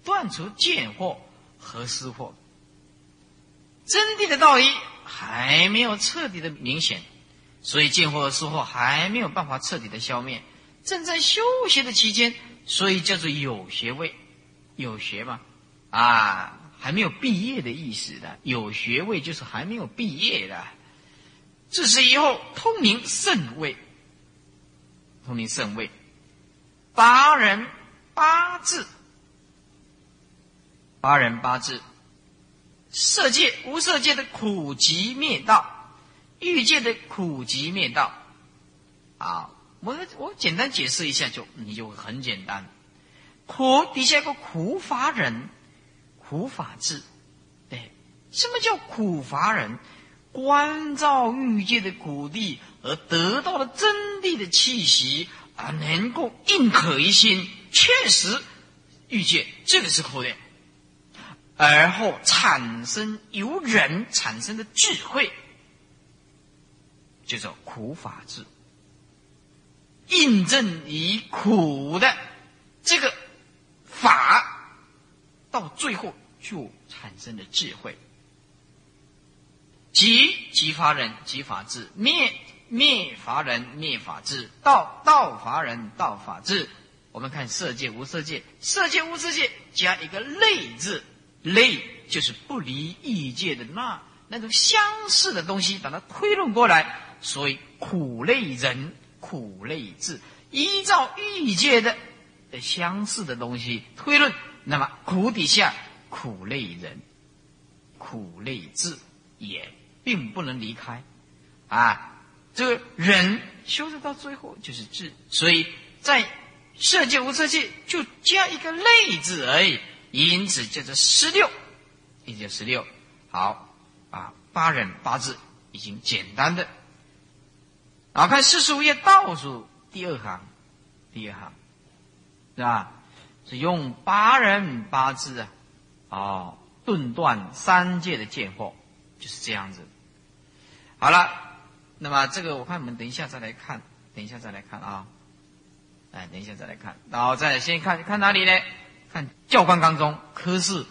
S2: 断除见惑和思惑。真谛的道理还没有彻底的明显。所以见惑和思惑还没有办法彻底的消灭，正在修学的期间，所以叫做有学位，有学嘛，啊，还没有毕业的意思的，有学位就是还没有毕业的，这是以后通明圣位，通明圣位，八人八字，八人八字，色界无色界的苦集灭道。欲界的苦集灭道，啊，我我简单解释一下，就你就很简单。苦底下一个苦法忍，苦法智。对，什么叫苦法忍？关照欲界的苦地，而得到了真谛的气息，而能够应可一心，确实遇见，这个是苦的。而后产生由人产生的智慧，叫做苦法智。印证以苦的这个法，到最后就产生了智慧。即即法人即法智，灭灭法人灭法智，道道法人道法智。我们看色界无色界，色界无色界加一个类字，类就是不离异界的那那种相似的东西，把它推论过来，所以苦类人苦类智，依照异界的的相似的东西推论，那么苦底下苦类人苦类智也。并不能离开，啊，这个人修得到最后就是智，所以在色界无色界就加一个类字而已，因此叫做十六，也就十六。好，啊，八人八字已经简单的，然后看四十五页倒数第二行，第二行，是吧？是用八人八字啊，哦，顿断三界的见惑。就是这样子，好了，那么这个我看我们等一下再来看，等一下再来看啊，哎，等一下再来看，然后再先看看哪里呢？看教官纲中科四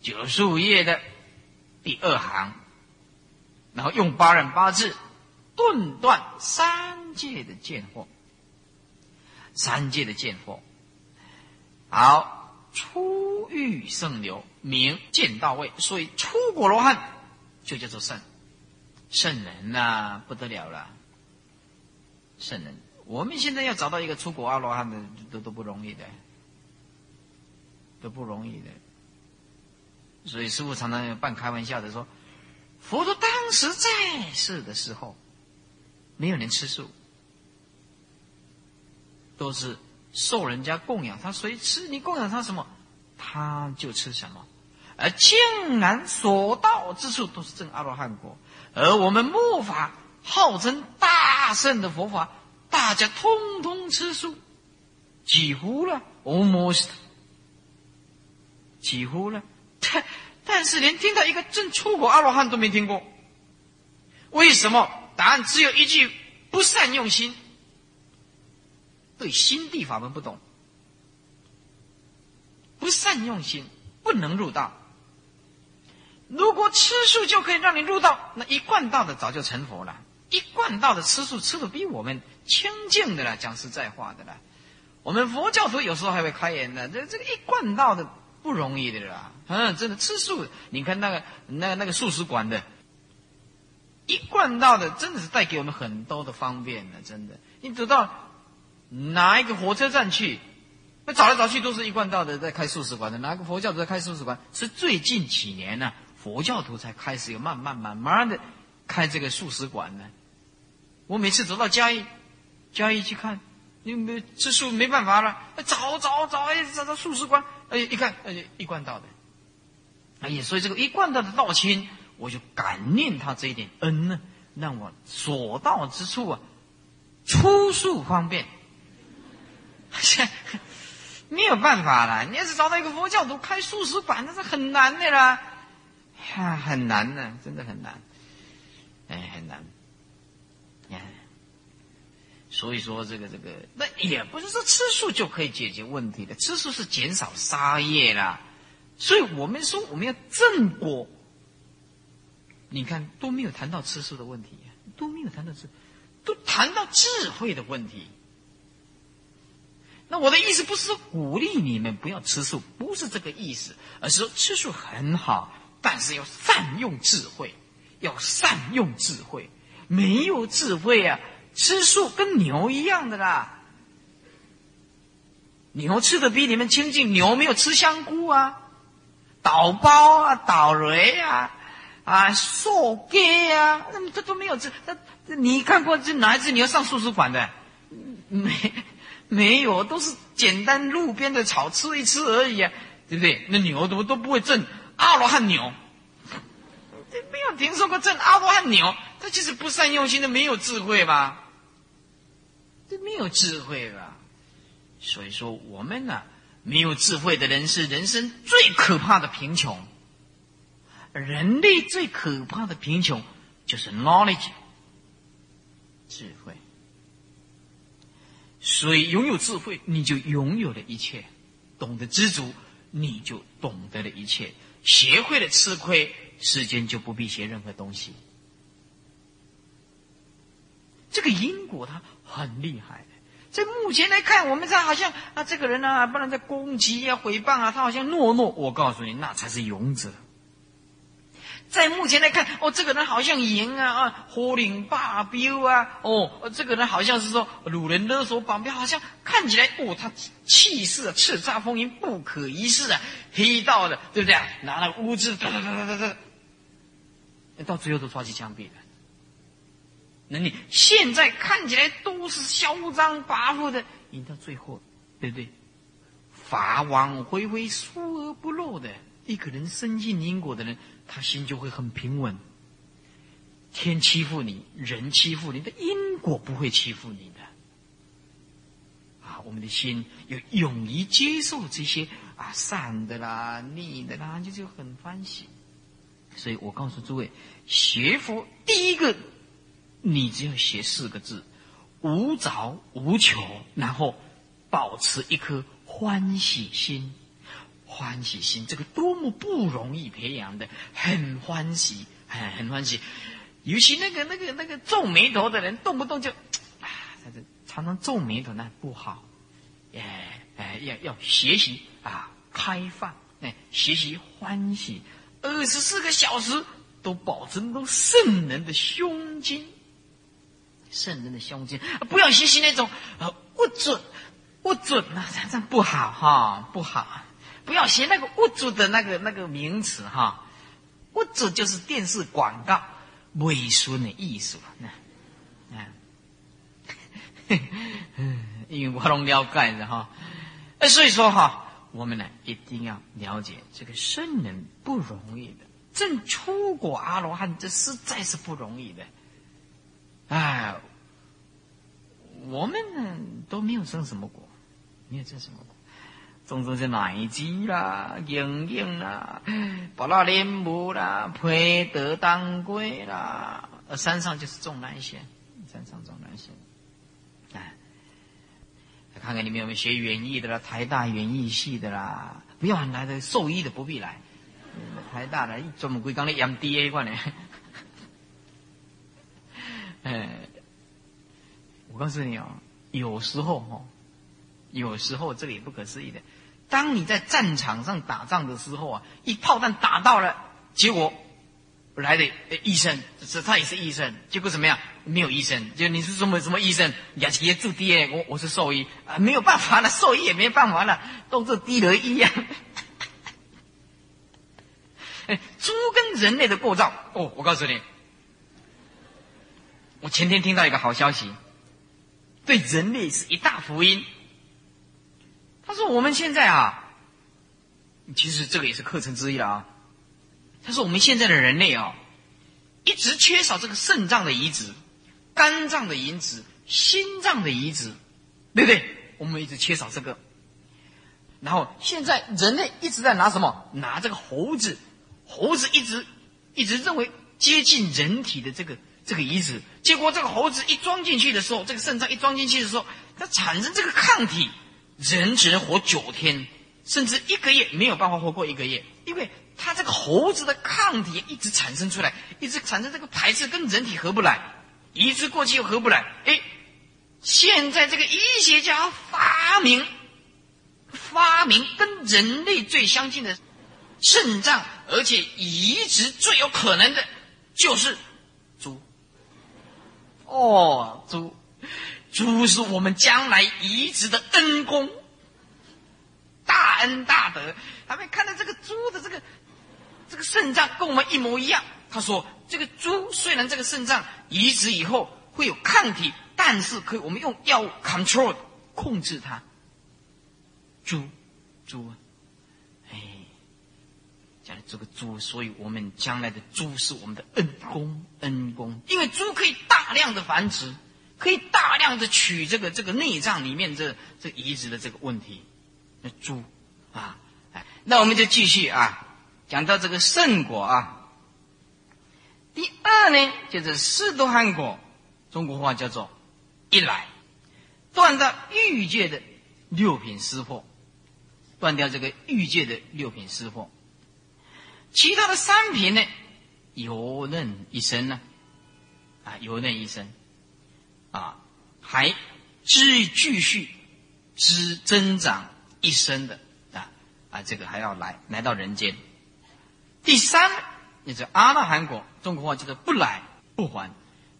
S2: 九十五页的第二行，然后用八人八字顿断三界的见惑，三界的见惑，好。初遇圣流，名见到位，所以出果罗汉就叫做圣圣人呐，不得了了。圣人，我们现在要找到一个出国阿罗汉的，都都不容易的，都不容易的。所以师傅常常半开玩笑的说，佛陀当时在世的时候，没有人吃素，都是。受人家供养，他所以吃你供养他什么，他就吃什么，而竟然所到之处都是正阿罗汉果，而我们末法号称大圣的佛法，大家通通吃素，几乎了，almost，几乎了，但但是连听到一个正出果阿罗汉都没听过，为什么？答案只有一句：不善用心。对心地法门不懂，不善用心，不能入道。如果吃素就可以让你入道，那一贯道的早就成佛了。一贯道的吃素吃的比我们清净的了，讲实在话的了。我们佛教徒有时候还会开言的，这这个一贯道的不容易的啦。嗯，真的吃素，你看那个那那个素食馆的，一贯道的真的是带给我们很多的方便的，真的，你走到。哪一个火车站去？那找来找去都是一贯道的在开素食馆的，哪个佛教徒在开素食馆？是最近几年呢，佛教徒才开始有慢慢慢慢的开这个素食馆呢。我每次走到嘉义，嘉义去看，你没吃素没办法了，找找找，哎，找到素食馆，哎，一看，哎，一贯道的，哎呀，所以这个一贯道的道亲，我就感念他这一点恩呢，让我所到之处啊，出素方便。没有办法了，你要是找到一个佛教徒开素食馆，那是很难的啦，哈，很难的，真的很难，哎，很难。所以说这个这个，那也不是说吃素就可以解决问题的，吃素是减少杀业啦。所以我们说我们要正果，你看都没有谈到吃素的问题，都没有谈到吃，都谈到智慧的问题。那我的意思不是说鼓励你们不要吃素，不是这个意思，而是说吃素很好，但是要善用智慧，要善用智慧。没有智慧啊，吃素跟牛一样的啦。牛吃的比你们清净，牛没有吃香菇啊，倒包啊，倒雷啊，啊，受给啊，那么这都没有这，那你看过这哪一次你要上素食馆的？没没有，都是简单路边的草吃一吃而已啊，对不对？那牛都都不会挣阿罗汉牛，没有听说过挣阿罗汉牛，这就是不善用心的，没有智慧吧？这没有智慧吧？所以说我们呢，没有智慧的人是人生最可怕的贫穷。人类最可怕的贫穷就是 knowledge，智慧。所以拥有智慧，你就拥有了一切；懂得知足，你就懂得了一切。学会了吃亏，世间就不必学任何东西。这个因果它很厉害。在目前来看，我们这好像啊，这个人呢，不能再攻击啊、诽谤啊，他好像懦弱。我告诉你，那才是勇者。在目前来看，哦，这个人好像赢啊啊，火领霸标啊，哦，这个人好像是说掳人勒索绑票，好像看起来哦，他气势叱咤风云，不可一世啊，黑道的，对不对啊？拿了物质，哒哒哒哒哒哒，到最后都抓起枪毙了。那你现在看起来都是嚣张跋扈的，赢到最后，对不对？法网恢恢，疏而不漏的一个人，深信因果的人。他心就会很平稳。天欺负你，人欺负你，的因果不会欺负你的。啊，我们的心要勇于接受这些啊善的啦、逆的啦，就就很欢喜。所以我告诉诸位，学佛第一个，你只要写四个字：无着无求，然后保持一颗欢喜心。欢喜心，这个多么不容易培养的，很欢喜，很很欢喜。尤其那个那个那个皱眉头的人，动不动就啊，他这常常皱眉头，那不好。哎哎，要要学习啊，开放，哎，学习欢喜，二十四个小时都保持那种圣人的胸襟，圣人的胸襟，不要学习那种呃不准不准啊，这样不好哈，不好。不要学那个物质的那个那个名词哈，物质就是电视广告伪顺的艺术，嗯，因为我拢了解的哈，呃，所以说哈，我们呢一定要了解这个圣人不容易的，正出果阿罗汉，这实在是不容易的，哎，我们都没有生什么果，没有生什么果。种种是奶鸡啦、莹莹啦、巴拉莲木啦、培德当归啦，山上就是种那些，山上种那些。哎，看看你们有没有学园艺的啦，台大园艺系的啦，不要来的兽医的不必来，台大的专门归讲的 MDA 关的。哎，我告诉你哦，有时候哦，有时候这个也不可思议的。当你在战场上打仗的时候啊，一炮弹打到了，结果来的医生，是他也是医生，结果怎么样？没有医生，就你是什么什么医生？雅琪住低我我是兽医啊，没有办法了，兽医也没办法了，都是低人一样。哎，猪跟人类的构造哦，我告诉你，我前天听到一个好消息，对人类是一大福音。他说：“我们现在啊，其实这个也是课程之一了啊。他说我们现在的人类啊，一直缺少这个肾脏的移植、肝脏的移植、心脏的移植，对不对？我们一直缺少这个。然后现在人类一直在拿什么？拿这个猴子，猴子一直一直认为接近人体的这个这个移植，结果这个猴子一装进去的时候，这个肾脏一装进去的时候，它产生这个抗体。”人只能活九天，甚至一个月没有办法活过一个月，因为它这个猴子的抗体一直产生出来，一直产生这个排斥，跟人体合不来，移植过去又合不来。哎，现在这个医学家发明，发明跟人类最相近的肾脏，而且移植最有可能的，就是。哦，猪。猪是我们将来移植的恩公，大恩大德。他们看到这个猪的这个这个肾脏跟我们一模一样，他说这个猪虽然这个肾脏移植以后会有抗体，但是可以我们用药物 control 控制它。猪，猪啊，这个猪，所以我们将来的猪是我们的恩公，恩公，因为猪可以大量的繁殖，可以大量的取这个这个内脏里面这这移植的这个问题。那猪啊，哎，那我们就继续啊，讲到这个圣果啊。第二呢，就是四多汗果，中国话叫做一来断到欲界的六品湿货。断掉这个欲界的六品湿货，其他的三品呢，游刃一生呢，啊，游刃一生，啊，还继继续之增长一生的啊啊，这个还要来来到人间。第三，也是阿那含果，中国话叫做不来不还，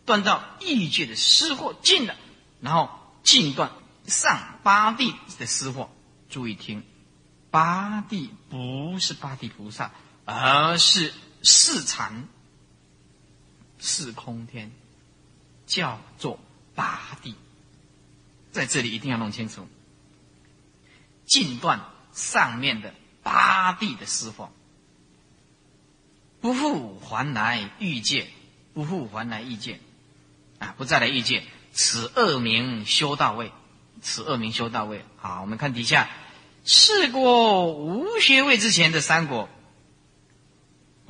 S2: 断到异界的私货尽了，然后尽断上八地的私货。注意听。八地不是八地菩萨，而是四禅、四空天，叫做八地。在这里一定要弄清楚，尽断上面的八地的师傅，不复还来遇见，不复还来遇见，啊，不再来遇见，此恶名修到位，此恶名修到位。好，我们看底下。试过无学位之前的三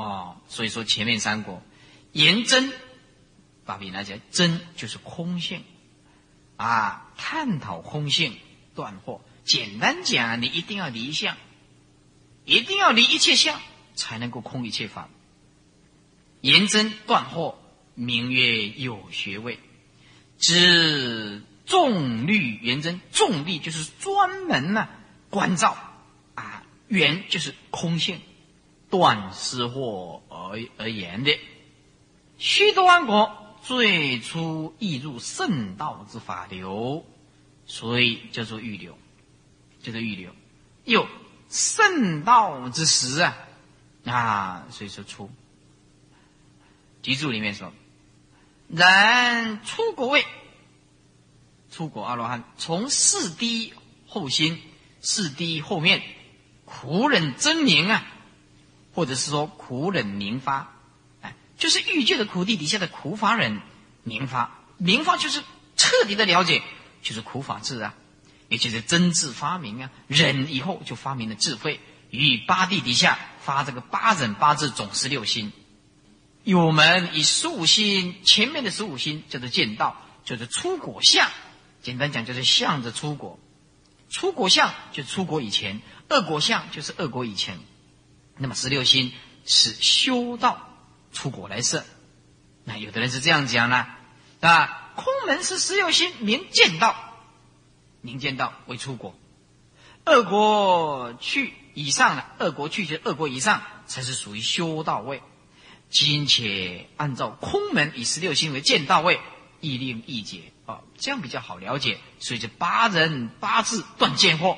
S2: 哦，所以说前面三国，言真，把笔拿起来，真就是空性，啊，探讨空性断惑。简单讲，你一定要离相，一定要离一切相，才能够空一切法。言真断惑，名曰有学位。知重律言真，重律就是专门呢。观照啊，缘就是空性，断失货而而言的。须多安国最初易入圣道之法流，所以叫做预流，叫做预流。又圣道之时啊，啊，所以说出。集注里面说，然出国位，出国阿罗汉从四低后心。四低后面，苦忍真明啊，或者是说苦忍明发，哎，就是欲界的苦地底下的苦法忍明发，明发就是彻底的了解，就是苦法智啊，也就是真智发明啊，忍以后就发明了智慧，于八地底下发这个八忍八智总十六心，我们以十五心前面的十五心叫做见道，叫做出果相，简单讲就是向着出果。出国相就出国以前，恶国相就是恶国以前。那么十六心是修道出国来设。那有的人是这样讲呢，啊，空门是十六心明见道，明见道为出国，恶国去以上了，恶国去就恶国以上才是属于修道位。今且按照空门以十六心为见道位，亦令易解啊。这样比较好了解，所以这八人八字断见惑。